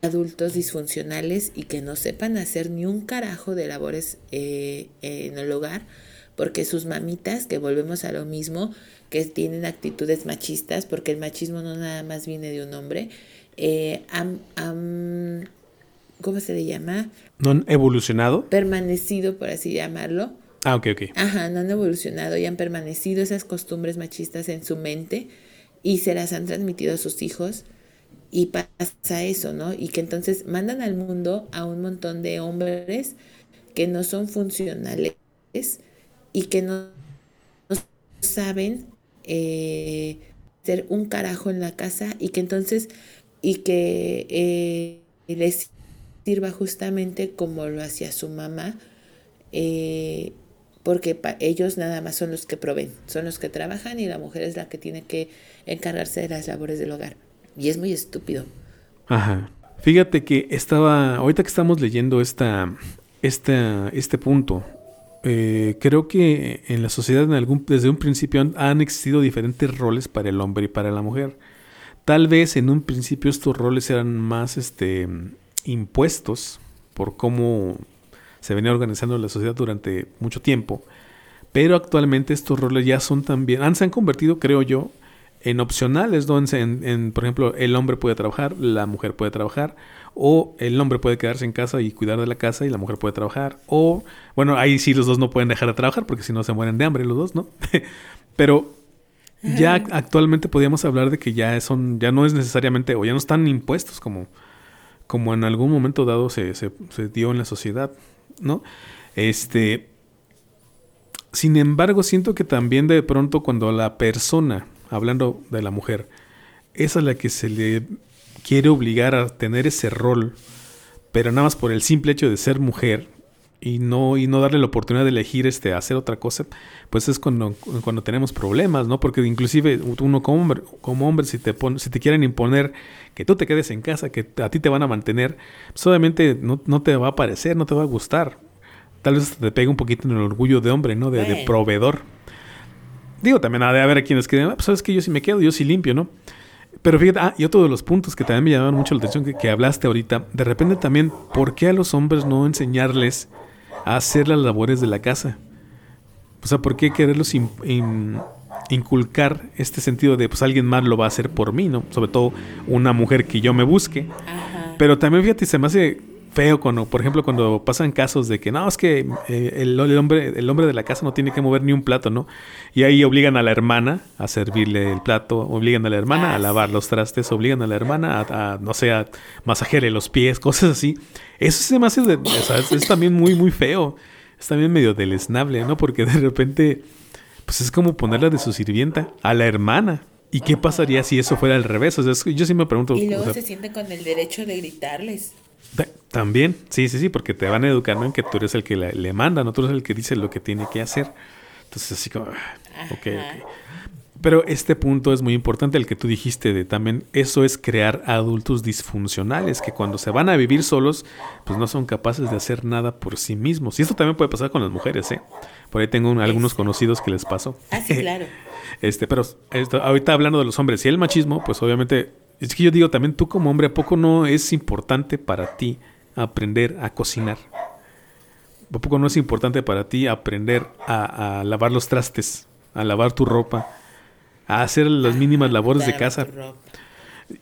adultos disfuncionales y que no sepan hacer ni un carajo de labores eh, en el hogar, porque sus mamitas, que volvemos a lo mismo, que tienen actitudes machistas, porque el machismo no nada más viene de un hombre, eh, ¿cómo se le llama?
¿No han evolucionado?
Permanecido, por así llamarlo.
Ah, ok, ok.
Ajá, no han evolucionado y han permanecido esas costumbres machistas en su mente y se las han transmitido a sus hijos y pasa eso, ¿no? Y que entonces mandan al mundo a un montón de hombres que no son funcionales y que no, saben eh, ser un carajo en la casa y que entonces, y que eh, les sirva justamente como lo hacía su mamá, eh, porque ellos nada más son los que proveen, son los que trabajan y la mujer es la que tiene que encargarse de las labores del hogar. Y es muy estúpido.
Ajá. Fíjate que estaba, ahorita que estamos leyendo esta, esta, este punto, eh, creo que en la sociedad en algún, desde un principio han, existido diferentes roles para el hombre y para la mujer. Tal vez en un principio estos roles eran más este, impuestos por cómo se venía organizando la sociedad durante mucho tiempo. Pero actualmente estos roles ya son también, han, se han convertido, creo yo, en opcionales, donde en, por ejemplo, el hombre puede trabajar, la mujer puede trabajar, o el hombre puede quedarse en casa y cuidar de la casa y la mujer puede trabajar, o, bueno, ahí sí los dos no pueden dejar de trabajar porque si no se mueren de hambre los dos, ¿no? Pero ya actualmente podríamos hablar de que ya son, ya no es necesariamente, o ya no están impuestos como, como en algún momento dado se, se, se dio en la sociedad, ¿no? Este, sin embargo, siento que también de pronto cuando la persona hablando de la mujer, esa es la que se le quiere obligar a tener ese rol, pero nada más por el simple hecho de ser mujer y no, y no darle la oportunidad de elegir este, hacer otra cosa, pues es cuando, cuando tenemos problemas, ¿no? Porque inclusive uno como hombre, como hombre si, te si te quieren imponer que tú te quedes en casa, que a ti te van a mantener, pues obviamente no, no te va a parecer, no te va a gustar. Tal vez te pegue un poquito en el orgullo de hombre, ¿no? De, de proveedor. Digo, también ha de haber quienes que ah, pues sabes que yo sí me quedo, yo sí limpio, ¿no? Pero fíjate, ah, y otro de los puntos que también me llamaban mucho la atención que, hablaste ahorita, de repente también, ¿por qué a los hombres no enseñarles a hacer las labores de la casa? O sea, ¿por qué quererlos inculcar este sentido de, pues alguien más lo va a hacer por mí, ¿no? Sobre todo una mujer que yo me busque. Pero también, fíjate, se me hace feo cuando, por ejemplo, cuando pasan casos de que no, es que eh, el, hombre, el hombre de la casa no tiene que mover ni un plato, ¿no? Y ahí obligan a la hermana a servirle el plato, obligan a la hermana a ah, lavar los trastes, obligan a la hermana a, no sé, a masajearle los pies, cosas así. Eso se me hace, de, es, también muy, muy feo. Es también medio deleznable, ¿no? Porque de repente, pues es como ponerla de su sirvienta a la hermana. ¿Y qué pasaría si eso fuera al revés? O sea, yo sí me pregunto.
Y luego se siente con el derecho de gritarles.
También, sí, sí, sí, porque te van educando en que tú eres el que le, manda, no tú eres el que dice lo que tiene que hacer. Entonces, así como, ah, ok, ok. Pero este punto es muy importante, el que tú dijiste de también, eso es crear adultos disfuncionales, que cuando se van a vivir solos, pues no son capaces de hacer nada por sí mismos. Y esto también puede pasar con las mujeres, ¿eh? Por ahí tengo algunos conocidos que les pasó.
Ah, sí, claro.
Este, pero ahorita hablando de los hombres y el machismo, pues obviamente es que yo digo también tú como hombre, ¿a poco no es importante para ti aprender a cocinar? ¿A poco no es importante para ti aprender a, lavar los trastes, a lavar tu ropa, a hacer las mínimas labores de casa?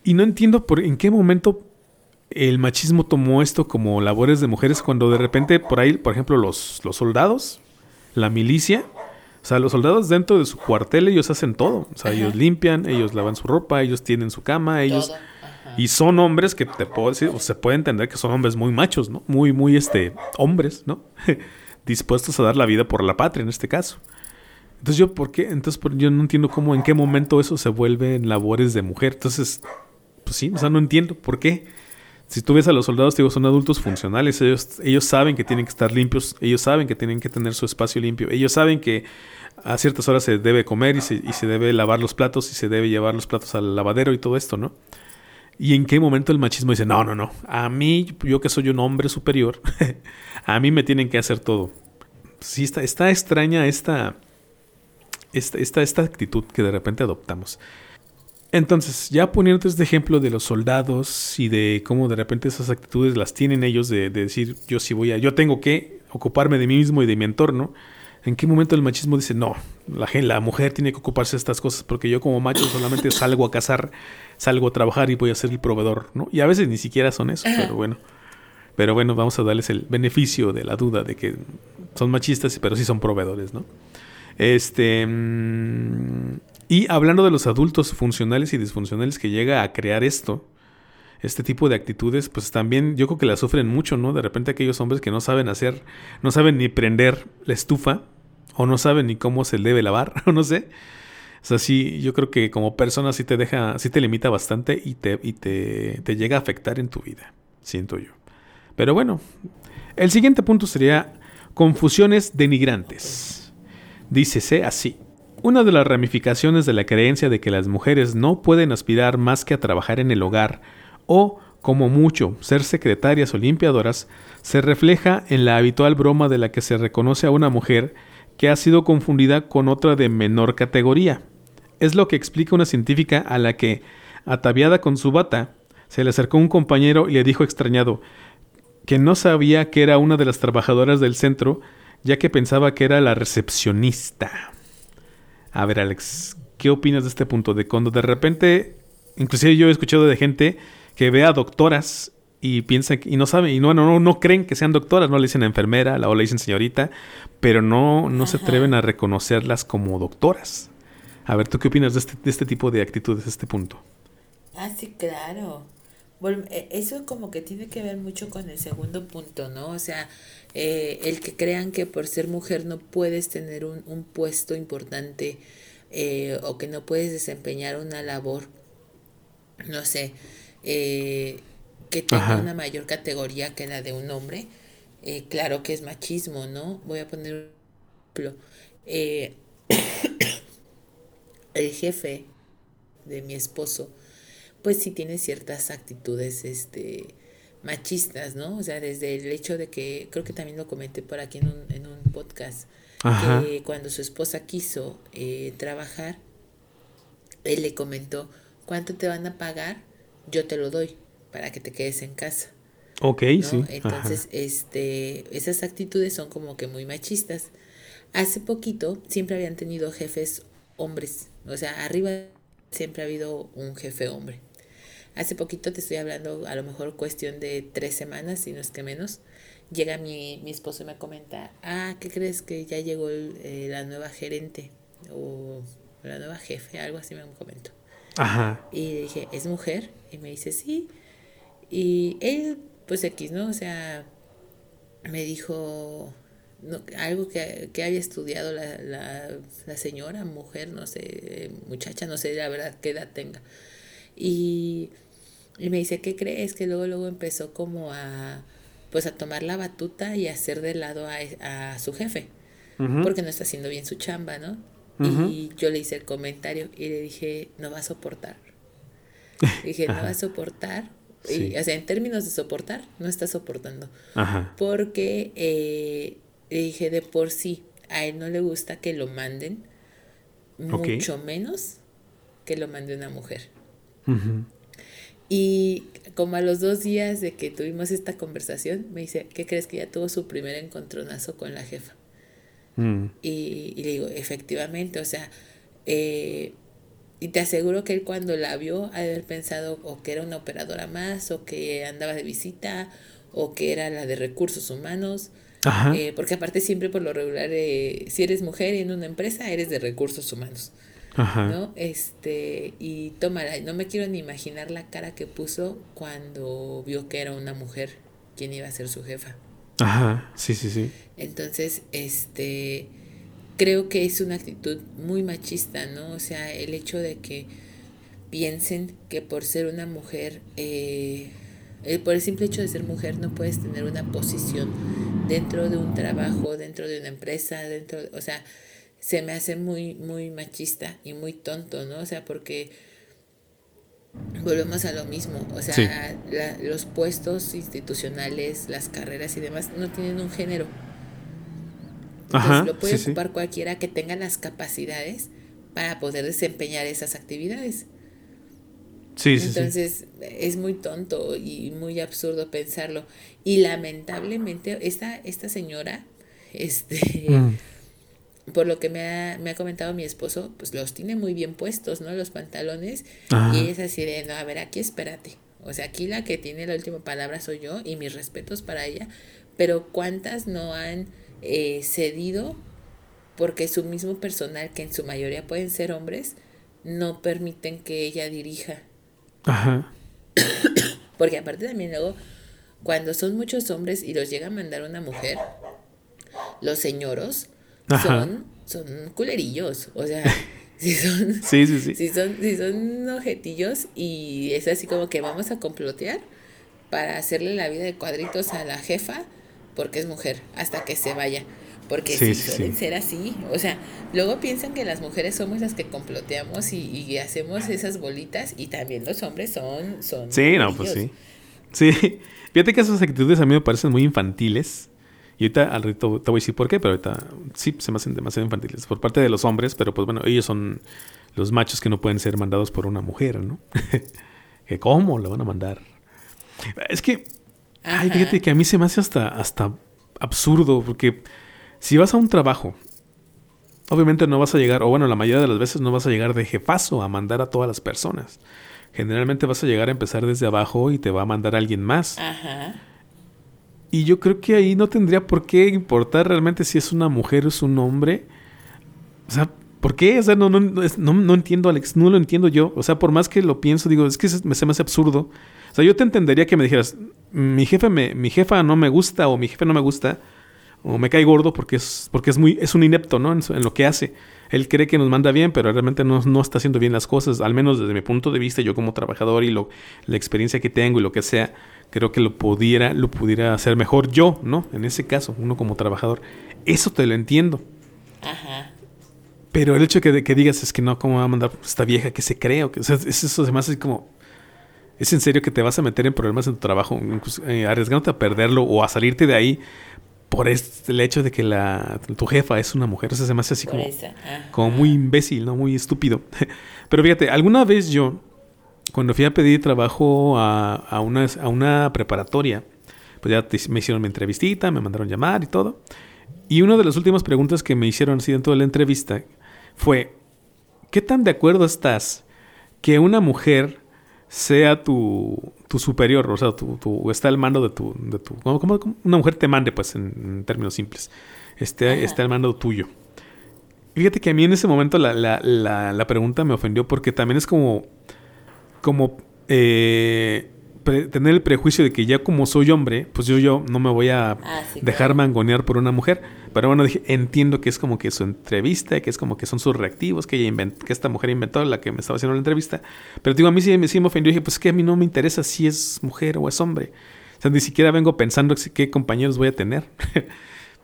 Y no entiendo por en qué momento el machismo tomó esto como labores de mujeres cuando de repente por ahí, por ejemplo, los, los soldados, la milicia, o sea, los soldados dentro de su cuartel, ellos hacen todo. O sea, ellos limpian, ellos lavan su ropa, ellos tienen su cama, ellos... Y son hombres que te puedo decir, o se puede entender que son hombres muy machos, ¿no? Muy, muy, este, hombres, ¿no? Dispuestos a dar la vida por la patria en este caso. Entonces yo, ¿por qué? Entonces yo no entiendo cómo, en qué momento eso se vuelve en labores de mujer. Entonces, pues sí, o sea, no entiendo por qué. Si tú ves a los soldados, digo, son adultos funcionales. Ellos, ellos saben que tienen que estar limpios. Ellos saben que tienen que tener su espacio limpio. Ellos saben que a ciertas horas se debe comer y se, y se debe lavar los platos y se debe llevar los platos al lavadero y todo esto, ¿no? ¿Y en qué momento el machismo dice, no, no, no, a mí, yo que soy un hombre superior, a mí me tienen que hacer todo? Sí, está, está extraña esta, esta, esta, actitud que de repente adoptamos. Entonces, ya poniendo este ejemplo de los soldados y de cómo de repente esas actitudes las tienen ellos de, decir, yo sí voy a, yo tengo que ocuparme de mí mismo y de mi entorno. ¿En qué momento el machismo dice, no, la, la mujer tiene que ocuparse de estas cosas porque yo como macho solamente salgo a cazar, salgo a trabajar y voy a ser el proveedor, ¿no? Y a veces ni siquiera son eso, pero bueno. Pero bueno, vamos a darles el beneficio de la duda de que son machistas, pero sí son proveedores, ¿no? Este... Mm, y hablando de los adultos funcionales y disfuncionales que llega a crear esto, este tipo de actitudes, pues también yo creo que la sufren mucho, ¿no? De repente aquellos hombres que no saben hacer, no saben ni prender la estufa, o no saben ni cómo se debe lavar, o no sé. O sea, sí, yo creo que como persona sí te deja, sí te limita bastante y te, y te, te llega a afectar en tu vida, siento yo. Pero bueno, el siguiente punto sería confusiones denigrantes. Dícese así. Una de las ramificaciones de la creencia de que las mujeres no pueden aspirar más que a trabajar en el hogar o, como mucho, ser secretarias o limpiadoras, se refleja en la habitual broma de la que se reconoce a una mujer que ha sido confundida con otra de menor categoría. Es lo que explica una científica a la que, ataviada con su bata, se le acercó un compañero y le dijo extrañado que no sabía que era una de las trabajadoras del centro, ya que pensaba que era la recepcionista. A ver, Alex, ¿qué opinas de este punto? De cuando de repente, inclusive yo he escuchado de gente que ve a doctoras y piensa y no saben y no, no, no creen que sean doctoras, no le dicen enfermera o le dicen señorita, pero no, no se atreven a reconocerlas como doctoras. A ver, ¿tú qué opinas de este, de este tipo de actitudes, este punto?
Ah, sí, claro. E, eso como que tiene que ver mucho con el segundo punto, ¿no? O sea, eh, el que crean que por ser mujer no puedes tener un, un puesto importante eh, o que no puedes desempeñar una labor, no sé, eh, que tenga una mayor categoría que la de un hombre, claro que es machismo, ¿no? Voy a poner un ejemplo. el jefe de mi esposo, pues sí tiene ciertas actitudes, este, machistas, ¿no? O sea, desde el hecho de que, creo que también lo comenté por aquí en un, en un podcast, que cuando su esposa quiso eh, trabajar, él le comentó, ¿cuánto te van a pagar? Yo te lo doy para que te quedes en casa.
Ok, sí.
Entonces, este, esas actitudes son como que muy machistas. Hace poquito siempre habían tenido jefes hombres, o sea, arriba siempre ha habido un jefe hombre. Hace poquito te estoy hablando, a lo mejor cuestión de tres semanas, si no es que menos. Llega mi, mi esposo y me comenta, ah, ¿qué crees que ya llegó eh, la nueva gerente? O la nueva jefe, algo así me comentó. Ajá. Y dije, ¿es mujer? Y me dice, sí. Y él, pues X, ¿no? O sea, me dijo algo que, que había estudiado la, la, la, señora, mujer, no sé, muchacha, no sé la verdad qué edad tenga. Y, y me dice, ¿qué crees? Que luego, luego empezó como a, pues a tomar la batuta y a hacer de lado a, a su jefe, porque no está haciendo bien su chamba, ¿no? Y yo le hice el comentario y le dije, no va a soportar. dije, no va a soportar. Y, o sea, en términos de soportar, no está soportando. Porque eh, le dije, de por sí, a él no le gusta que lo manden, mucho menos que lo mande una mujer. Y como a los dos días de que tuvimos esta conversación, me dice, ¿qué crees que ya tuvo su primer encontronazo con la jefa? Mm. Y, le digo, efectivamente, o sea, eh, y te aseguro que él cuando la vio, ha de haber pensado o que era una operadora más, o que andaba de visita, o que era la de recursos humanos. Eh, porque aparte siempre por lo regular, eh, si eres mujer en una empresa, eres de recursos humanos. Ajá. ¿No? Este, y tómala, no me quiero ni imaginar la cara que puso cuando vio que era una mujer quien iba a ser su jefa.
Ajá, sí, sí, sí.
Entonces, este, creo que es una actitud muy machista, ¿no? O sea, el hecho de que piensen que por ser una mujer, eh, por el simple hecho de ser mujer no puedes tener una posición dentro de un trabajo, dentro de una empresa, dentro, o sea, se me hace muy, muy machista y muy tonto, ¿no? O sea, porque volvemos a lo mismo, o sea, los puestos institucionales, las carreras y demás no tienen un género. Lo puede ocupar cualquiera que tenga las capacidades para poder desempeñar esas actividades. Sí, Entonces es muy tonto y muy absurdo pensarlo. Y lamentablemente esta, esta señora, este, mm por lo que me ha, me ha comentado mi esposo, pues los tiene muy bien puestos, ¿no? Los pantalones. Y es así de, no, a ver, aquí espérate. O sea, aquí la que tiene la última palabra soy yo y mis respetos para ella. Pero ¿cuántas no han eh, cedido porque su mismo personal, que en su mayoría pueden ser hombres, no permiten que ella dirija? Ajá. porque aparte también luego, cuando son muchos hombres y los llega a mandar una mujer, los señoros son, son culerillos, o sea, si son, sí, sí, sí. Si son, si son objetillos y es así como que vamos a complotear para hacerle la vida de cuadritos a la jefa porque es mujer, hasta que se vaya. Porque sí, suelen ser así. O sea, luego piensan que las mujeres somos las que comploteamos y, y hacemos esas bolitas y también los hombres son... son
sí, no, pues sí. Sí, fíjate que esas actitudes a mí me parecen muy infantiles. Y ahorita al rito te voy a decir por qué, pero ahorita sí se me hacen demasiado infantiles por parte de los hombres, pero pues bueno, ellos son los machos que no pueden ser mandados por una mujer, ¿no? cómo lo van a mandar. Es que, ay, fíjate que a mí se me hace hasta, hasta absurdo, porque si vas a un trabajo, obviamente no vas a llegar, o bueno, la mayoría de las veces no vas a llegar de jefazo a mandar a todas las personas. Generalmente vas a llegar a empezar desde abajo y te va a mandar alguien más. Ajá. Y yo creo que ahí no tendría por qué importar realmente si es una mujer o es un hombre. O sea, ¿por qué? O sea, no, no, no, entiendo, Alex, no lo entiendo yo. O sea, por más que lo pienso, digo, es que se me, hace absurdo. O sea, yo te entendería que me dijeras, mi jefe me, mi jefa no me gusta o mi jefe no me gusta o me cae gordo porque es, porque es muy, es un inepto, ¿no? En, en lo que hace. Él cree que nos manda bien, pero realmente no, no, está haciendo bien las cosas, al menos desde mi punto de vista, yo como trabajador y lo, la experiencia que tengo y lo que sea creo que lo pudiera, lo pudiera hacer mejor yo, ¿no? En ese caso, uno como trabajador. Eso te lo entiendo. Ajá. Pero el hecho de que, que digas es que no, ¿cómo va a mandar esta vieja que se cree? O que, o sea, eso además es como... ¿Es en serio que te vas a meter en problemas en tu trabajo, eh, arriesgándote a perderlo o a salirte de ahí por este, el hecho de que la, tu jefa es una mujer? O sea, se me hace así como, como muy imbécil, ¿no? Muy estúpido. Pero fíjate, alguna vez yo cuando fui a pedir trabajo a, a, una, a una preparatoria, pues ya me hicieron mi entrevistita, me mandaron llamar y todo. Y una de las últimas preguntas que me hicieron así dentro de la entrevista fue, ¿qué tan de acuerdo estás que una mujer sea tu, tu superior, o sea, tu, está al mando de tu, de tu como, una mujer te mande, pues, en, términos simples, esté, está al mando tuyo. Fíjate que a mí en ese momento la, la, la, pregunta me ofendió porque también es como, como eh, tener el prejuicio de que ya como soy hombre, pues yo, yo no me voy a ah, dejar mangonear por una mujer. Pero bueno, dije, entiendo que es como que su entrevista, que es como que son sus reactivos, que, ella que esta mujer inventó, la que me estaba haciendo la entrevista. Pero digo, a mí sí, sí me ofendió. Dije, pues es que a mí no me interesa si es mujer o es hombre. O sea, ni siquiera vengo pensando qué compañeros voy a tener.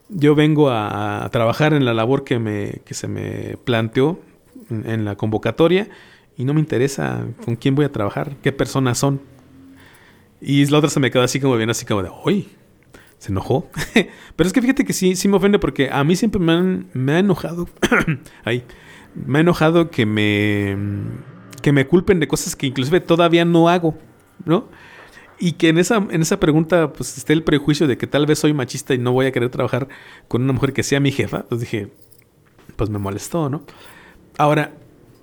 yo vengo a, trabajar en la labor que, me, que se me planteó en la convocatoria y no me interesa con quién voy a trabajar, qué personas son. Y la otra se me quedó así como bien, así como de, uy, se enojó. Pero es que fíjate que sí, sí me ofende porque a mí siempre me, han, me ha enojado. Ahí. Me ha enojado que me, que me culpen de cosas que inclusive todavía no hago, ¿no? Y que en esa, en esa pregunta pues esté el prejuicio de que tal vez soy machista y no voy a querer trabajar con una mujer que sea mi jefa. Pues dije, pues me molestó, ¿no? Ahora,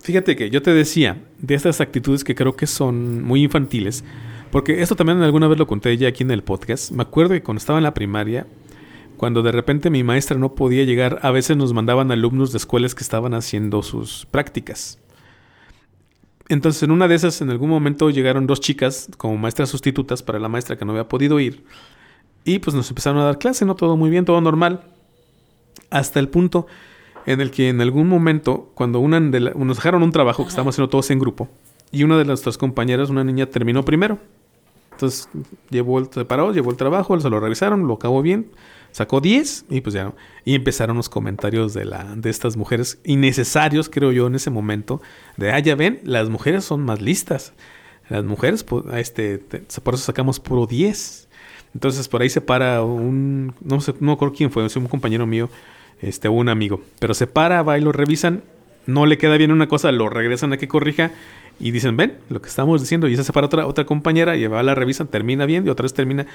fíjate que yo te decía de estas actitudes que creo que son muy infantiles porque esto también alguna vez lo conté ya aquí en el podcast. Me acuerdo que cuando estaba en la primaria, cuando de repente mi maestra no podía llegar, a veces nos mandaban alumnos de escuelas que estaban haciendo sus prácticas. Entonces en una de esas, en algún momento llegaron dos chicas como maestras sustitutas para la maestra que no había podido ir. Y pues nos empezaron a dar clase, ¿no? Todo muy bien, todo normal. Hasta el punto en el que en algún momento, cuando una de nos dejaron un trabajo que estábamos haciendo todos en grupo, y una de nuestras compañeras, una niña, terminó primero. Entonces, llevó el, paró, llevó el trabajo, se lo revisaron, lo acabó bien, sacó 10 y pues ya, y empezaron los comentarios de, la, de estas mujeres innecesarios, creo yo, en ese momento, de, ah, ya ven, las mujeres son más listas. Las mujeres, pues, este, por eso sacamos puro 10. Entonces, por ahí se para un, no sé, no recuerdo quién fue, un compañero mío, este, un amigo, pero se para, va y lo revisan, no le queda bien una cosa, lo regresan a que corrija y dicen, ven, lo que estamos diciendo, y se separa otra, otra compañera, y va a la revisa, termina bien, y otra vez termina.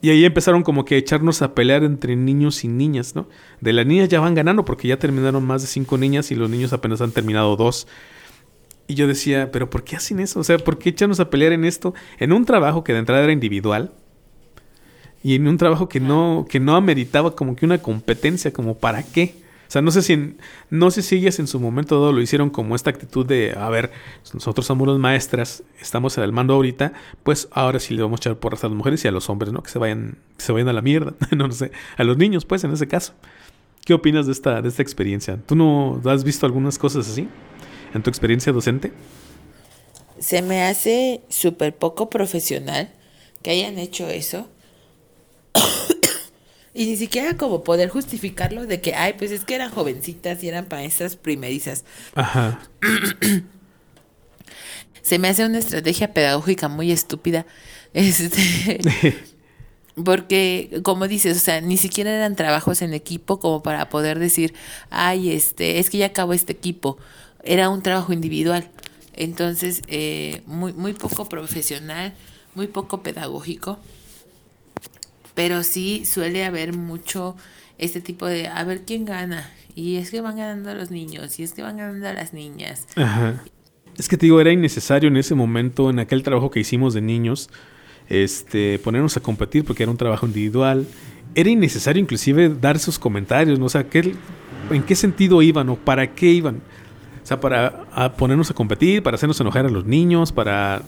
Y ahí empezaron como que a echarnos a pelear entre niños y niñas, ¿no? De las niñas ya van ganando, porque ya terminaron más de cinco niñas y los niños apenas han terminado dos. Y yo decía, pero ¿por qué hacen eso? O sea, ¿por qué echarnos a pelear en esto? En un trabajo que de entrada era individual. Y en un trabajo que no, que no ameritaba como que una competencia, como para qué. Sea, no sé si no sé si ellas en su momento dado lo hicieron como esta actitud de, a ver, nosotros somos las maestras, estamos en el mando ahorita, pues ahora sí le vamos a echar porras a las mujeres y a los hombres, ¿no? Que se vayan, se vayan a la mierda, no, sé, a los niños, pues, en ese caso. ¿Qué opinas de esta, de esta experiencia? ¿Tú no has visto algunas cosas así en tu experiencia docente?
Se me hace súper poco profesional que hayan hecho eso. Y ni siquiera como poder justificarlo de que, ay, pues es que eran jovencitas y eran maestras primerizas. Ajá. Se me hace una estrategia pedagógica muy estúpida. Este. porque, como dices, o sea, ni siquiera eran trabajos en equipo como para poder decir, ay, este, es que ya acabó este equipo. Era un trabajo individual. Entonces, eh, muy, muy poco profesional, muy poco pedagógico pero sí suele haber mucho este tipo de a ver quién gana. Y es que van ganando los niños, y es que van ganando las niñas.
Ajá. Es que te digo, era innecesario en ese momento, en aquel trabajo que hicimos de niños, este, ponernos a competir porque era un trabajo individual. Era innecesario inclusive dar sus comentarios, ¿no? O sea, ¿qué, ¿en qué sentido iban o para qué iban? O sea, para ponernos a competir, para hacernos enojar a los niños, para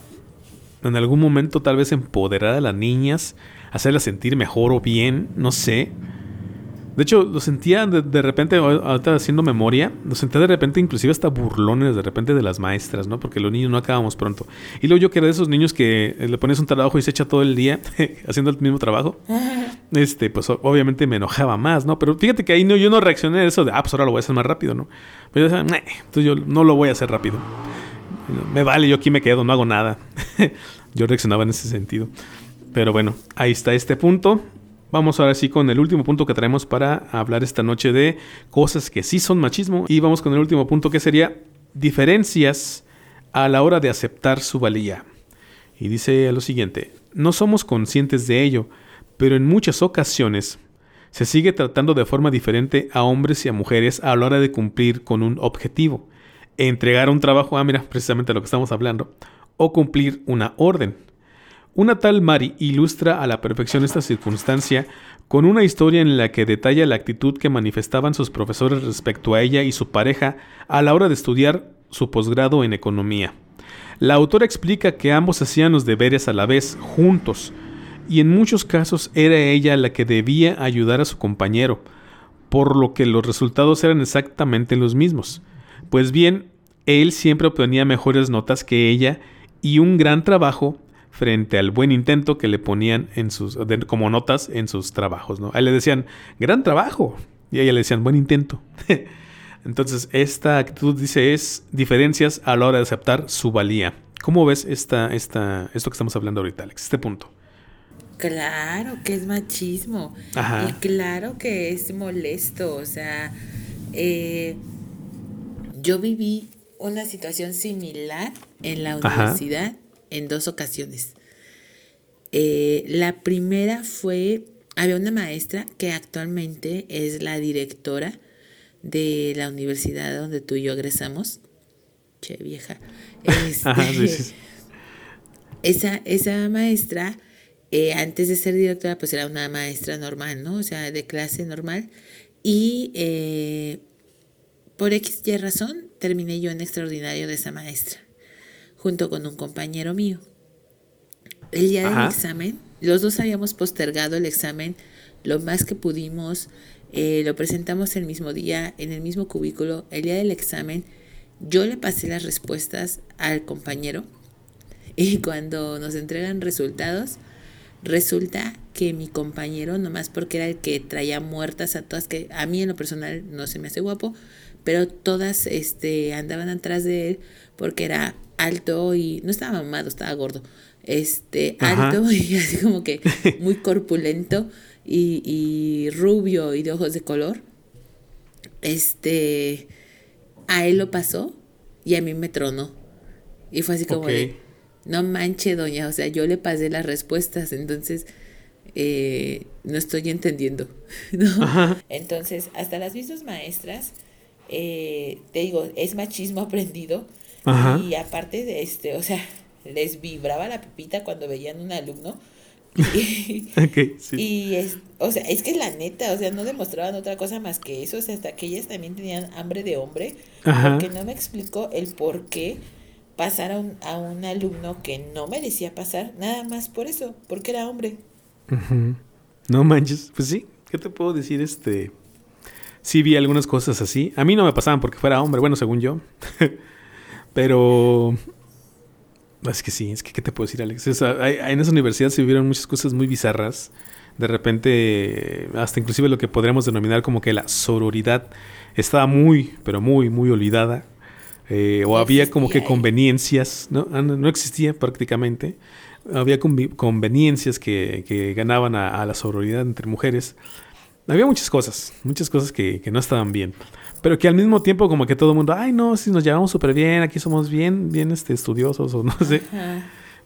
en algún momento tal vez empoderar a las niñas hacerla sentir mejor o bien, no sé. De hecho, lo sentía de, repente, ahorita haciendo memoria, lo sentía de repente inclusive hasta burlones de repente de las maestras, ¿no? Porque los niños no acabamos pronto. Y luego yo que era de esos niños que le pones un trabajo y se echa todo el día haciendo el mismo trabajo, este, pues obviamente me enojaba más, ¿no? Pero fíjate que ahí no, yo no reaccioné a eso de, ah, pues ahora lo voy a hacer más rápido, ¿no? Pero yo decía, entonces yo no lo voy a hacer rápido. Me vale, yo aquí me quedo, no hago nada. yo reaccionaba en ese sentido. Pero bueno, ahí está este punto. Vamos ahora sí con el último punto que traemos para hablar esta noche de cosas que sí son machismo. Y vamos con el último punto que sería diferencias a la hora de aceptar su valía. Y dice lo siguiente, no somos conscientes de ello, pero en muchas ocasiones se sigue tratando de forma diferente a hombres y a mujeres a la hora de cumplir con un objetivo. Entregar un trabajo, ah, mira, precisamente lo que estamos hablando, o cumplir una orden. Una tal Mari ilustra a la perfección esta circunstancia con una historia en la que detalla la actitud que manifestaban sus profesores respecto a ella y su pareja a la hora de estudiar su posgrado en economía. La autora explica que ambos hacían los deberes a la vez, juntos, y en muchos casos era ella la que debía ayudar a su compañero, por lo que los resultados eran exactamente los mismos. Pues bien, él siempre obtenía mejores notas que ella y un gran trabajo frente al buen intento que le ponían en sus, como notas en sus trabajos. ¿no? A él le decían, gran trabajo. Y a ella le decían, buen intento. Entonces, esta actitud, dice, es diferencias a la hora de aceptar su valía. ¿Cómo ves esta, esta, esto que estamos hablando ahorita, Alex? Este punto.
Claro que es machismo. Y claro que es molesto. O sea, eh, yo viví una situación similar en la universidad en dos ocasiones. Eh, la primera fue, había una maestra que actualmente es la directora de la universidad donde tú y yo egresamos. Che, vieja. Este, esa, esa maestra, eh, antes de ser directora, pues era una maestra normal, ¿no? O sea, de clase normal. Y eh, por X y razón terminé yo en extraordinario de esa maestra junto con un compañero mío. El día del examen, los dos habíamos postergado el examen lo más que pudimos, eh, lo presentamos el mismo día, en el mismo cubículo. El día del examen, yo le pasé las respuestas al compañero y cuando nos entregan resultados, resulta que mi compañero, nomás porque era el que traía muertas a todas, que a mí en lo personal no se me hace guapo, pero todas este, andaban atrás de él porque era alto y no estaba mamado, estaba gordo. Este, alto y así como que muy corpulento y, rubio y de ojos de color. Este, a él lo pasó y a mí me tronó. Y fue así como de, no manche, doña, o sea, yo le pasé las respuestas, entonces eh, no estoy entendiendo. Entonces, hasta las mismas maestras, eh, te digo, es machismo aprendido. Y aparte de este, o sea, les vibraba la pepita cuando veían un alumno. Y, es, o sea, es que la neta, o sea, no demostraban otra cosa más que eso, o sea, hasta que ellas también tenían hambre de hombre, porque no me explicó el por qué pasar a un, a un alumno que no merecía pasar, nada más por eso, porque era hombre.
No manches, pues sí, ¿qué te puedo decir? Este, sí vi algunas cosas así, a mí no me pasaban porque fuera hombre, bueno, según yo. Pero es que sí, es que ¿qué te puedo decir, Alex? en esa universidad se vivieron muchas cosas muy bizarras. De repente, hasta inclusive lo que podríamos denominar como que la sororidad estaba muy, pero muy, muy olvidada. Eh, o había como que conveniencias, ¿no? Ah, no existía prácticamente. Había conveniencias que, ganaban a, la sororidad entre mujeres. Había muchas cosas, muchas cosas que, que no estaban bien pero que al mismo tiempo como que todo el mundo, ay no, si nos llevamos súper bien, aquí somos bien, bien este, estudiosos o no sé.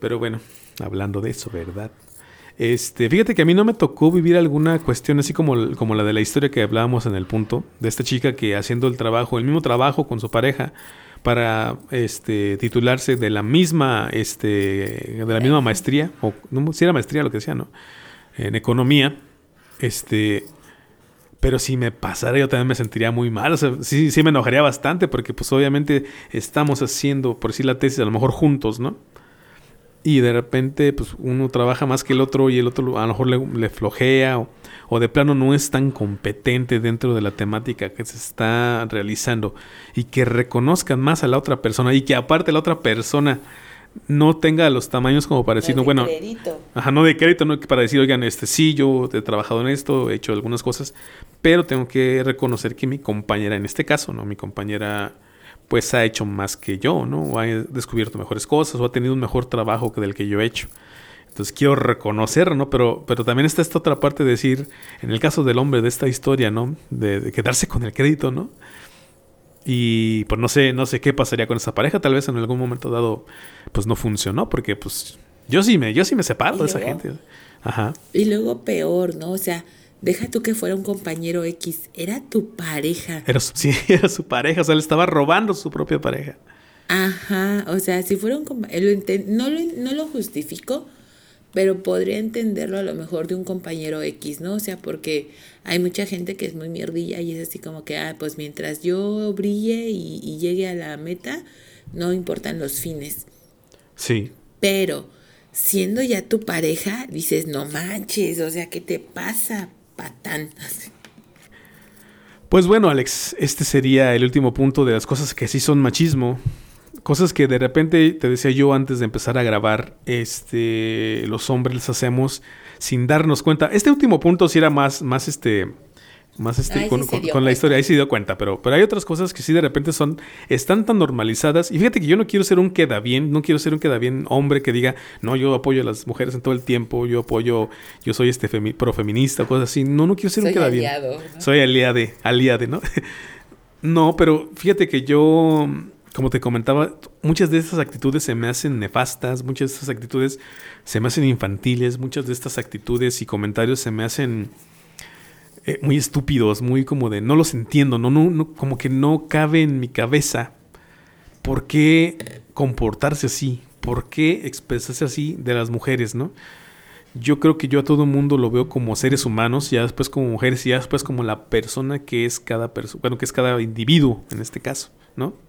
Pero bueno, hablando de eso, ¿verdad? Este, fíjate que a mí no me tocó vivir alguna cuestión así como, como la de la historia que hablábamos en el punto, de esta chica que haciendo el trabajo, el mismo trabajo con su pareja, para este titularse de la misma este de la misma maestría o no si era maestría lo que decía no en economía este pero si me pasara yo también me sentiría muy mal. O sea, sí, sí me enojaría bastante porque pues obviamente estamos haciendo, por decir la tesis, a lo mejor juntos, ¿no? Y de repente pues uno trabaja más que el otro y el otro a lo mejor le, flojea o, de plano no es tan competente dentro de la temática que se está realizando y que reconozcan más a la otra persona y que aparte la otra persona no tenga los tamaños como para decir, no, bueno, crédito. ajá, no de crédito, no para decir, oigan, este sí, yo he trabajado en esto, he hecho algunas cosas, pero tengo que reconocer que mi compañera, en este caso, ¿no? Mi compañera, pues ha hecho más que yo, ¿no? O ha descubierto mejores cosas, o ha tenido un mejor trabajo que del que yo he hecho. Entonces quiero reconocer, ¿no? Pero, pero también está esta otra parte de decir, en el caso del hombre de esta historia, ¿no? De, quedarse con el crédito, ¿no? Y pues no sé, no sé qué pasaría con esa pareja. Tal vez en algún momento dado, pues no funcionó, porque pues yo sí me, yo sí me separo de esa gente. Ajá.
Y luego peor, ¿no? O sea, Deja tú que fuera un compañero X, era tu pareja.
Era sí, era su pareja, o sea, le estaba robando su propia pareja.
Ajá, o sea, si fuera un compañero, no lo, no lo justifico, pero podría entenderlo a lo mejor de un compañero X, ¿no? O sea, porque hay mucha gente que es muy mierdilla y es así como que, ah, pues mientras yo brille y, y llegue a la meta, no importan los fines.
Sí.
Pero siendo ya tu pareja, dices, no manches, o sea, ¿qué te pasa, patán?
Pues bueno, Alex, este sería el último punto de las cosas que sí son machismo. Cosas que de repente, te decía yo antes de empezar a grabar, este, los hombres hacemos sin darnos cuenta. Este último punto sí era más, más este, más este, con, la historia, ahí se dio cuenta, pero, pero hay otras cosas que sí de repente son, están tan normalizadas. Y fíjate que yo no quiero ser un queda bien, no quiero ser un queda bien hombre que diga, no, yo apoyo a las mujeres en todo el tiempo, yo apoyo, yo soy este profeminista, cosas así. No, no quiero ser un queda bien. Soy aliade, aliade, ¿no? no, pero fíjate que yo, como te comentaba, muchas de estas actitudes se me hacen nefastas, muchas de estas actitudes se me hacen infantiles, muchas de estas actitudes y comentarios se me hacen eh, muy estúpidos, muy como de no los entiendo, no, no, no, como que no cabe en mi cabeza por qué comportarse así, por qué expresarse así de las mujeres, ¿no? Yo creo que yo a todo mundo lo veo como seres humanos, ya después como mujeres y ya después como la persona que es cada persona, bueno, que es cada individuo en este caso, ¿no?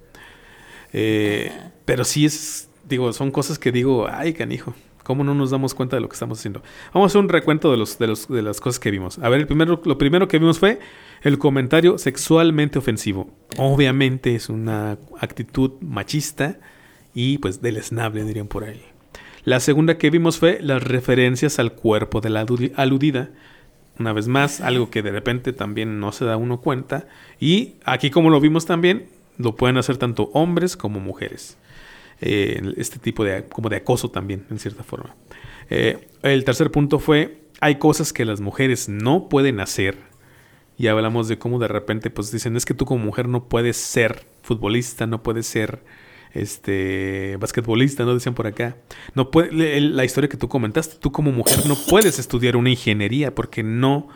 Eh, pero sí es, digo, son cosas que digo, ay, canijo, ¿Cómo no nos damos cuenta de lo que estamos haciendo? Vamos a hacer un recuento de, los, de, los, de las cosas que vimos. A ver, el primero, lo primero que vimos fue el comentario sexualmente ofensivo. Obviamente es una actitud machista y pues deleznable, dirían por ahí. La segunda que vimos fue las referencias al cuerpo de la aludida. Una vez más, algo que de repente también no se da uno cuenta. Y aquí como lo vimos también, lo pueden hacer tanto hombres como mujeres. Eh, este tipo de, como de acoso también, en cierta forma. Eh, el tercer punto fue, hay cosas que las mujeres no pueden hacer. Y hablamos de cómo de repente pues dicen, es que tú como mujer no puedes ser futbolista, no puedes ser este basquetbolista, ¿no? Decían por acá. No puede, la historia que tú comentaste, tú como mujer no puedes estudiar una ingeniería porque no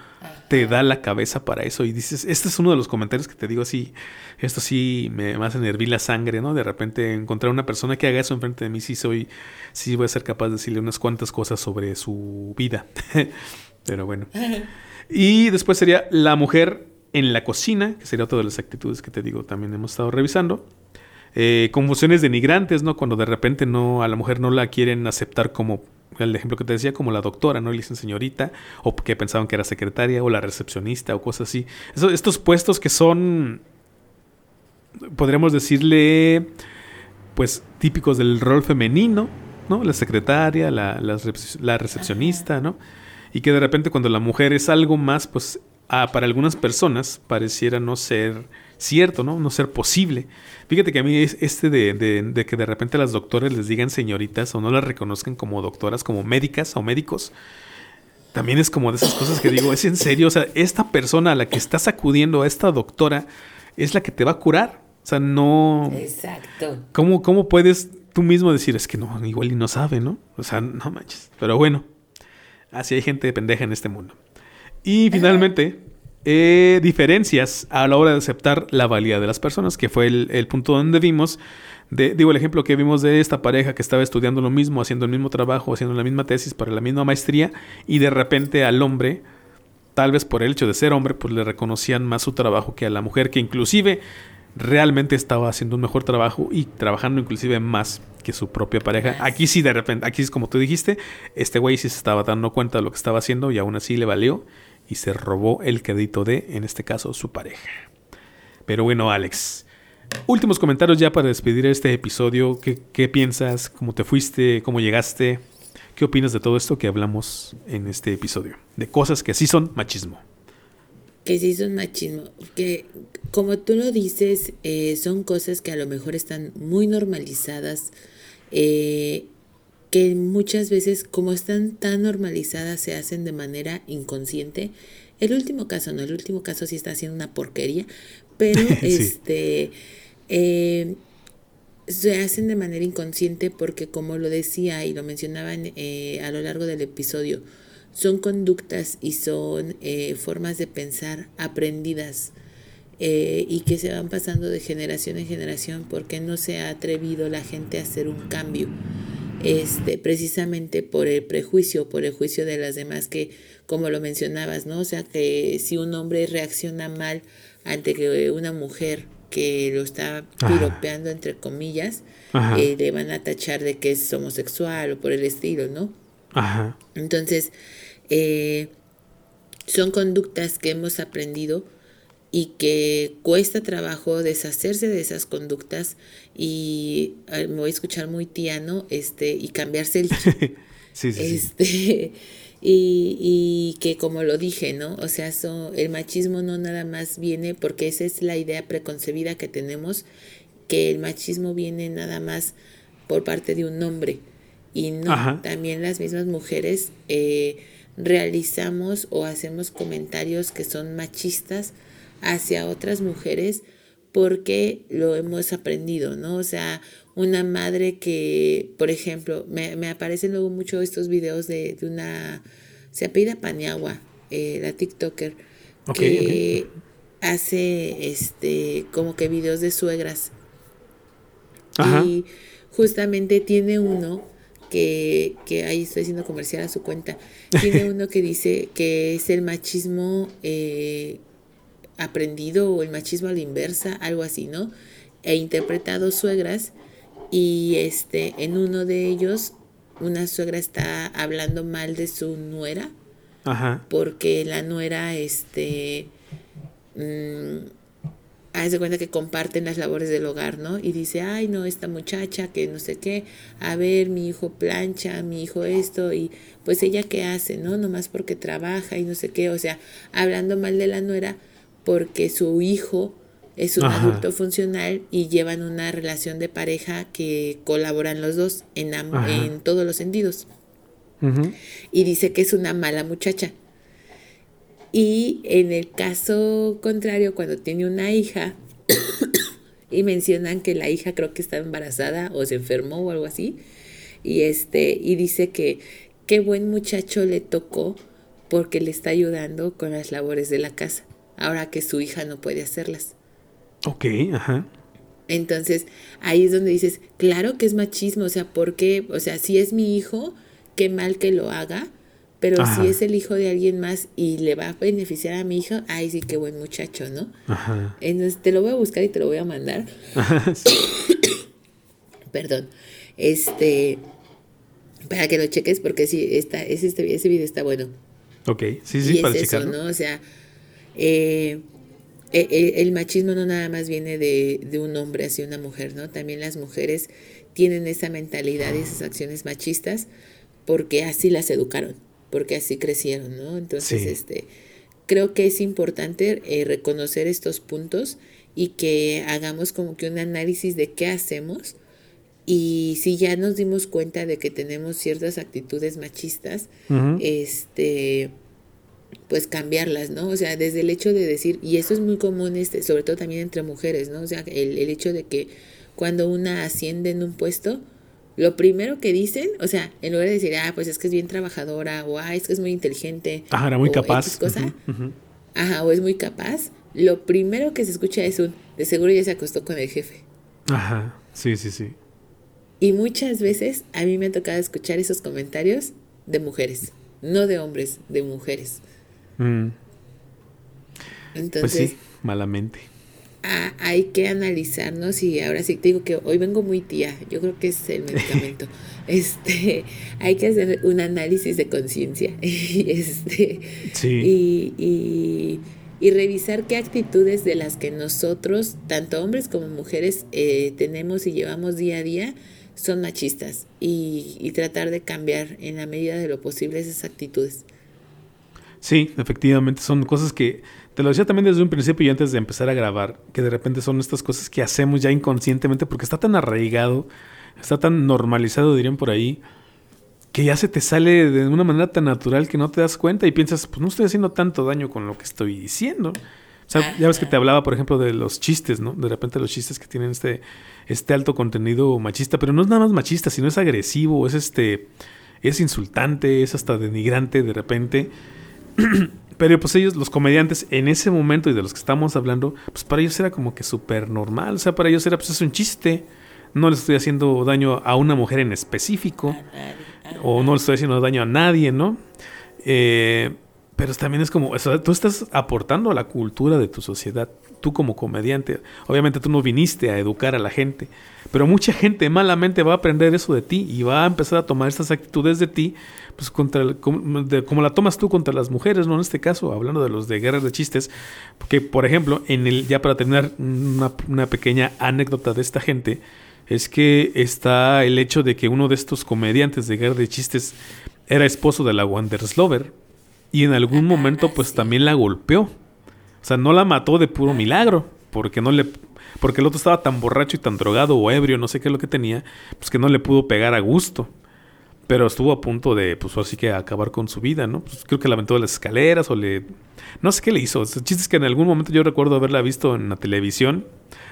te da la cabeza para eso. Y dices, este es uno de los comentarios que te digo así, esto sí me, me hace la sangre, ¿no? De repente encontrar una persona que haga eso enfrente de mí, sí soy, sí voy a ser capaz de decirle unas cuantas cosas sobre su vida. Pero bueno. Y después sería la mujer en la cocina, que sería otra de las actitudes que te digo también hemos estado revisando. Eh, confusiones denigrantes, ¿no? Cuando de repente no, a la mujer no la quieren aceptar como el ejemplo que te decía, como la doctora, ¿no? Le dicen señorita, o que pensaban que era secretaria, o la recepcionista, o cosas así. estos puestos que son, podríamos decirle, pues típicos del rol femenino, ¿no? La secretaria, la, la, recepcionista, ¿no? Y que de repente cuando la mujer es algo más, pues para algunas personas pareciera no ser cierto, ¿no? No ser posible. Fíjate que a mí es este de, que de repente las doctoras les digan señoritas o no las reconozcan como doctoras, como médicas o médicos. También es como de esas cosas que digo, es en serio, o sea, esta persona a la que estás acudiendo, a esta doctora, es la que te va a curar. O sea, no...
Exacto.
¿Cómo, cómo puedes tú mismo decir, es que no, igual y no sabe, ¿no? O sea, no manches. Pero bueno, así hay gente pendeja en este mundo. Y finalmente, eh, diferencias a la hora de aceptar la valía de las personas, que fue el, punto donde vimos, de, digo el ejemplo que vimos de esta pareja que estaba estudiando lo mismo, haciendo el mismo trabajo, haciendo la misma tesis para la misma maestría, y de repente al hombre, tal vez por el hecho de ser hombre, pues le reconocían más su trabajo que a la mujer, que inclusive realmente estaba haciendo un mejor trabajo y trabajando inclusive más que su propia pareja. Aquí sí de repente, aquí es como tú dijiste, este güey sí se estaba dando cuenta de lo que estaba haciendo y aún así le valió y se robó el crédito de, en este caso, su pareja. Pero bueno, Alex, últimos comentarios ya para despedir este episodio. ¿Qué, piensas? ¿Cómo te fuiste? ¿Cómo llegaste? ¿Qué opinas de todo esto que hablamos en este episodio? De cosas que sí son machismo.
Que sí son machismo. Que como tú lo dices, eh, son cosas que a lo mejor están muy normalizadas. Eh, que muchas veces como están tan normalizadas se hacen de manera inconsciente. El último caso, no, el último caso sí está haciendo una porquería, pero este eh, se hacen de manera inconsciente porque como lo decía y lo mencionaban eh, a lo largo del episodio, son conductas y son eh, formas de pensar aprendidas eh, y que se van pasando de generación en generación porque no se ha atrevido la gente a hacer un cambio. Este, precisamente por el prejuicio, por el juicio de las demás que, como lo mencionabas, ¿no? O sea, que si un hombre reacciona mal ante que una mujer que lo está piropeando, entre comillas, eh, le van a tachar de que es homosexual o por el estilo, ¿no? Ajá. Entonces, eh, son conductas que hemos aprendido y que cuesta trabajo deshacerse de esas conductas y me voy a escuchar muy tiano este y cambiarse el sí, sí, este y, y, que como lo dije no o sea el machismo no nada más viene porque esa es la idea preconcebida que tenemos que el machismo viene nada más por parte de un hombre. Y no también las mismas mujeres eh, realizamos o hacemos comentarios que son machistas hacia otras mujeres porque lo hemos aprendido, ¿no? O sea, una madre que, por ejemplo, me, me aparecen luego mucho estos videos de, de una, se apellida Paniagua, eh, la TikToker, que hace este como que videos de suegras. Y justamente tiene uno que, que ahí estoy haciendo comercial a su cuenta, tiene uno que dice que es el machismo eh, aprendido o el machismo a la inversa, algo así, ¿no? E interpretado suegras y este en uno de ellos una suegra está hablando mal de su nuera Ajá. porque la nuera este mmm, hace cuenta que comparten las labores del hogar, ¿no? Y dice, ay, no, esta muchacha que no sé qué, a ver, mi hijo plancha, mi hijo esto, y pues ella qué hace, ¿no? Nomás porque trabaja y no sé qué, o sea, hablando mal de la nuera, porque su hijo es un adulto funcional y llevan una relación de pareja que colaboran los dos en, en todos los sentidos. Y dice que es una mala muchacha. Y en el caso contrario, cuando tiene una hija y mencionan que la hija creo que está embarazada o se enfermó o algo así, y este y dice que qué buen muchacho le tocó porque le está ayudando con las labores de la casa ahora que su hija no puede hacerlas.
Ok, ajá.
Entonces, ahí es donde dices, claro que es machismo, o sea, ¿por qué? O sea, si es mi hijo, qué mal que lo haga, pero si es el hijo de alguien más y le va a beneficiar a mi hijo, ay, sí, qué buen muchacho, ¿no? Ajá. Entonces, te lo voy a buscar y te lo voy a mandar. Perdón. Este, para que lo cheques, porque sí, está, ese, este, ese video está bueno.
Ok, sí, sí, para
es eso, ¿no? O sea, eh, eh, eh, el machismo no nada más viene de, de, un hombre hacia una mujer, ¿no? También las mujeres tienen esa mentalidad y esas acciones machistas porque así las educaron, porque así crecieron, ¿no? Entonces, este, creo que es importante reconocer estos puntos y que hagamos como que un análisis de qué hacemos y si ya nos dimos cuenta de que tenemos ciertas actitudes machistas, este pues cambiarlas, ¿no? O sea, desde el hecho de decir, y eso es muy común, este, sobre todo también entre mujeres, ¿no? O sea, el, el hecho de que cuando una asciende en un puesto, lo primero que dicen, o sea, en lugar de decir, ah, pues es que es bien trabajadora, o ah, es que es muy inteligente.
Ajá, era muy capaz.
cosa, Ajá, o es muy capaz, lo primero que se escucha es un, de seguro ya se acostó con el jefe.
Ajá, sí, sí, sí.
Y muchas veces a mí me ha tocado escuchar esos comentarios de mujeres, no de hombres, de mujeres. Mm.
Entonces, pues sí, malamente.
hay que analizarnos y ahora sí te digo que hoy vengo muy tía, yo creo que es el medicamento. este, hay que hacer un análisis de conciencia este, y, y, y, revisar qué actitudes de las que nosotros, tanto hombres como mujeres, eh, tenemos y llevamos día a día son machistas y, y tratar de cambiar en la medida de lo posible esas actitudes.
Sí, efectivamente, son cosas que, te lo decía también desde un principio y antes de empezar a grabar, que de repente son estas cosas que hacemos ya inconscientemente porque está tan arraigado, está tan normalizado, dirían por ahí, que ya se te sale de una manera tan natural que no te das cuenta y piensas, pues no estoy haciendo tanto daño con lo que estoy diciendo. O sea, ya ves que te hablaba, por ejemplo, de los chistes, ¿no? De repente los chistes que tienen este, este alto contenido machista, pero no es nada más machista, sino es agresivo, es este, es insultante, es hasta denigrante de repente. Pero pues ellos, los comediantes, en ese momento y de los que estamos hablando, pues para ellos era como que súper normal. O sea, para ellos era pues es un chiste. No les estoy haciendo daño a una mujer en específico. O no le estoy haciendo daño a nadie, ¿no? Eh, pero también es como, tú estás aportando a la cultura de tu sociedad, tú como comediante. Obviamente tú no viniste a educar a la gente, pero mucha gente malamente va a aprender eso de ti y va a empezar a tomar estas actitudes de ti, pues contra, como, la tomas tú contra las mujeres, ¿no? En este caso, hablando de los de guerras de chistes, que por ejemplo, en el, ya para terminar una, una pequeña anécdota de esta gente, es que está el hecho de que uno de estos comediantes de guerra de chistes era esposo de la Wanderslover y en algún momento pues también la golpeó. O sea, no la mató de puro milagro, porque no le porque el otro estaba tan borracho y tan drogado o ebrio, no sé qué es lo que tenía, pues que no le pudo pegar a gusto. Pero estuvo a punto de, pues así que acabar con su vida, ¿no? Pues creo que la aventó de las escaleras o le... No sé qué le hizo. El chiste es que en algún momento yo recuerdo haberla visto en la televisión,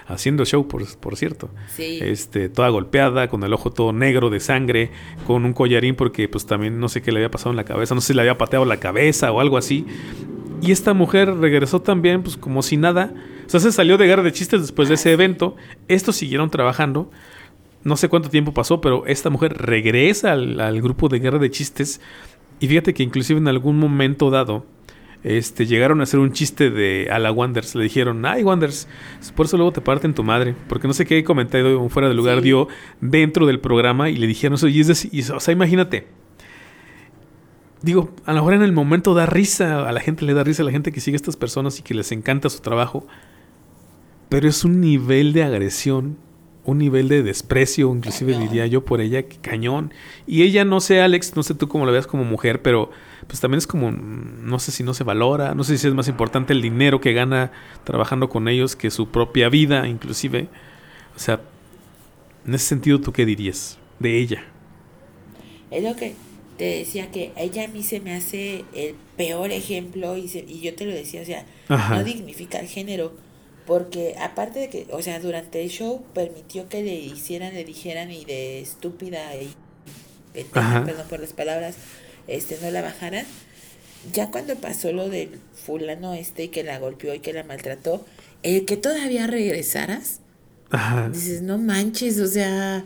haciendo show, por, por cierto.
Sí.
Este, toda golpeada, con el ojo todo negro de sangre, con un collarín porque pues también no sé qué le había pasado en la cabeza, no sé si le había pateado la cabeza o algo así. Y esta mujer regresó también, pues como si nada. Sea, se salió de guerra de chistes después de ese evento. Estos siguieron trabajando no sé cuánto tiempo pasó, pero esta mujer regresa al, grupo de guerra de chistes. Y fíjate que inclusive en algún momento dado, este, llegaron a hacer un chiste de a la Wanders. Le dijeron, ay Wanders, por eso luego te parten tu madre. Porque no sé qué comentario fuera de lugar dio dentro del programa y le dijeron eso. Y es decir, o sea, imagínate. Digo, a lo mejor en el momento da risa, a la gente le da risa, a la gente que sigue a estas personas y que les encanta su trabajo. Pero es un nivel de agresión un nivel de desprecio, inclusive diría yo por ella, que cañón. Y ella, no sé, Alex, no sé tú cómo la veas como mujer, pero pues también es como, no sé si no se valora, no sé si es más importante el dinero que gana trabajando con ellos que su propia vida, inclusive. O sea, en ese sentido, ¿tú qué dirías de ella?
Es lo que te decía que ella a mí se me hace el peor ejemplo y, y yo te lo decía, o sea, no dignifica el género porque aparte de que, o sea, durante el show permitió que le hicieran, le dijeran y de estúpida y perdón por las palabras, este no la bajaran. Ya cuando pasó lo del fulano este y que la golpeó y que la maltrató, el que todavía regresaras, dices, no manches, o sea,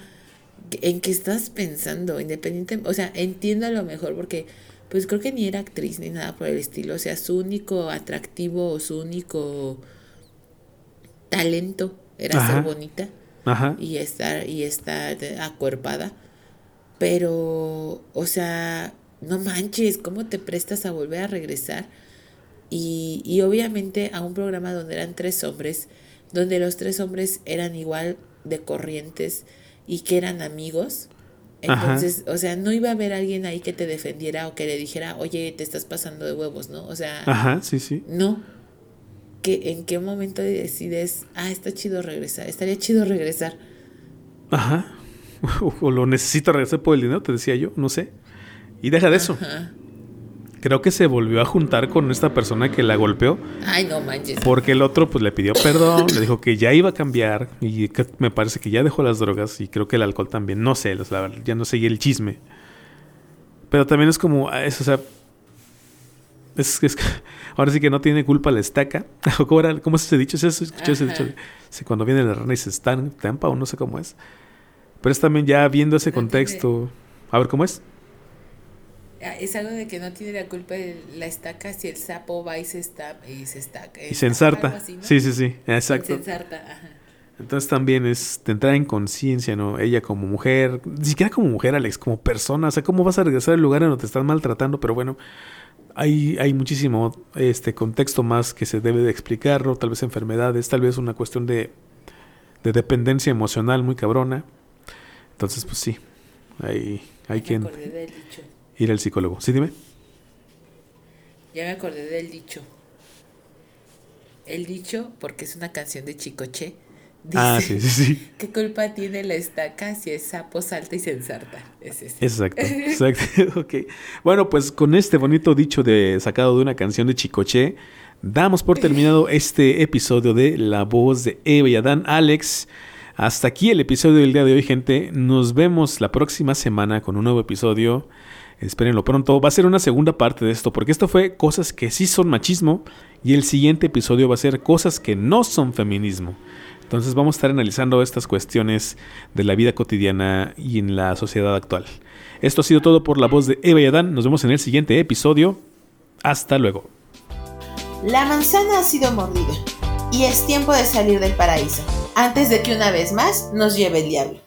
¿en qué estás pensando? Independiente, o sea, entiendo a lo mejor porque pues creo que ni era actriz ni nada por el estilo, o sea, su único atractivo o su único talento era ser bonita y estar y estar acuerpada. Pero o sea no manches cómo te prestas a volver a regresar y, y obviamente a un programa donde eran tres hombres donde los tres hombres eran igual de corrientes y que eran amigos. Entonces, o sea, no iba a haber alguien ahí que te defendiera o que le dijera, oye, te estás pasando de huevos, ¿no? O sea,
Ajá, sí, sí.
No, en qué momento decides, ah, está chido regresar, estaría chido regresar.
Ajá. O lo necesito regresar por el dinero, te decía yo, no sé. Y deja de eso. Creo que se volvió a juntar con esta persona que la golpeó.
Ay, no manches.
Porque el otro pues le pidió perdón, le dijo que ya iba a cambiar y que me parece que ya dejó las drogas y creo que el alcohol también. No sé, ya no seguí el chisme. Pero también es como, ah, eso, o sea, es, es, ahora sí que no tiene culpa la estaca. ¿Cómo, era, cómo es ese dicho? ¿Se escuchó ese dicho? cuando viene la rana y se estampa o no sé cómo es. Pero es también ya viendo ese contexto. A ver, ¿cómo es?
Ah, es algo de que no tiene la culpa de la estaca si el sapo va y se, está, y se estaca.
Y se ensarta. Sí, sí, sí, exacto. Se ensarta, ajá. Entonces también es de entrar en conciencia, ¿no? Ella como mujer, ni siquiera como mujer, Alex, como persona. O sea, ¿cómo vas a regresar al lugar en donde te están maltratando? Pero bueno, hay, hay muchísimo este contexto más que se debe de explicarlo, tal vez enfermedades, tal vez una cuestión de, de dependencia emocional muy cabrona. Entonces, pues sí, hay, hay que ir al psicólogo. Sí, dime.
Ya me acordé del dicho. El dicho, porque es una canción de Chicoche,
ah, sí, sí, sí.
¿Qué culpa tiene la estaca si es sapo salta y se ensarta?
Exacto, exacto. okay. Bueno, pues con este bonito dicho de sacado de una canción de Chicoche, damos por terminado este episodio de La voz de Eva y Adán. Alex, hasta aquí el episodio del día de hoy, gente. Nos vemos la próxima semana con un nuevo episodio. Espérenlo pronto. Va a ser una segunda parte de esto, porque esto fue cosas que sí son machismo y el siguiente episodio va a ser cosas que no son feminismo. Entonces vamos a estar analizando estas cuestiones de la vida cotidiana y en la sociedad actual. Esto ha sido todo por la voz de Eva y Adán. Nos vemos en el siguiente episodio. Hasta luego.
La manzana ha sido mordida y es tiempo de salir del paraíso antes de que una vez más nos lleve el diablo.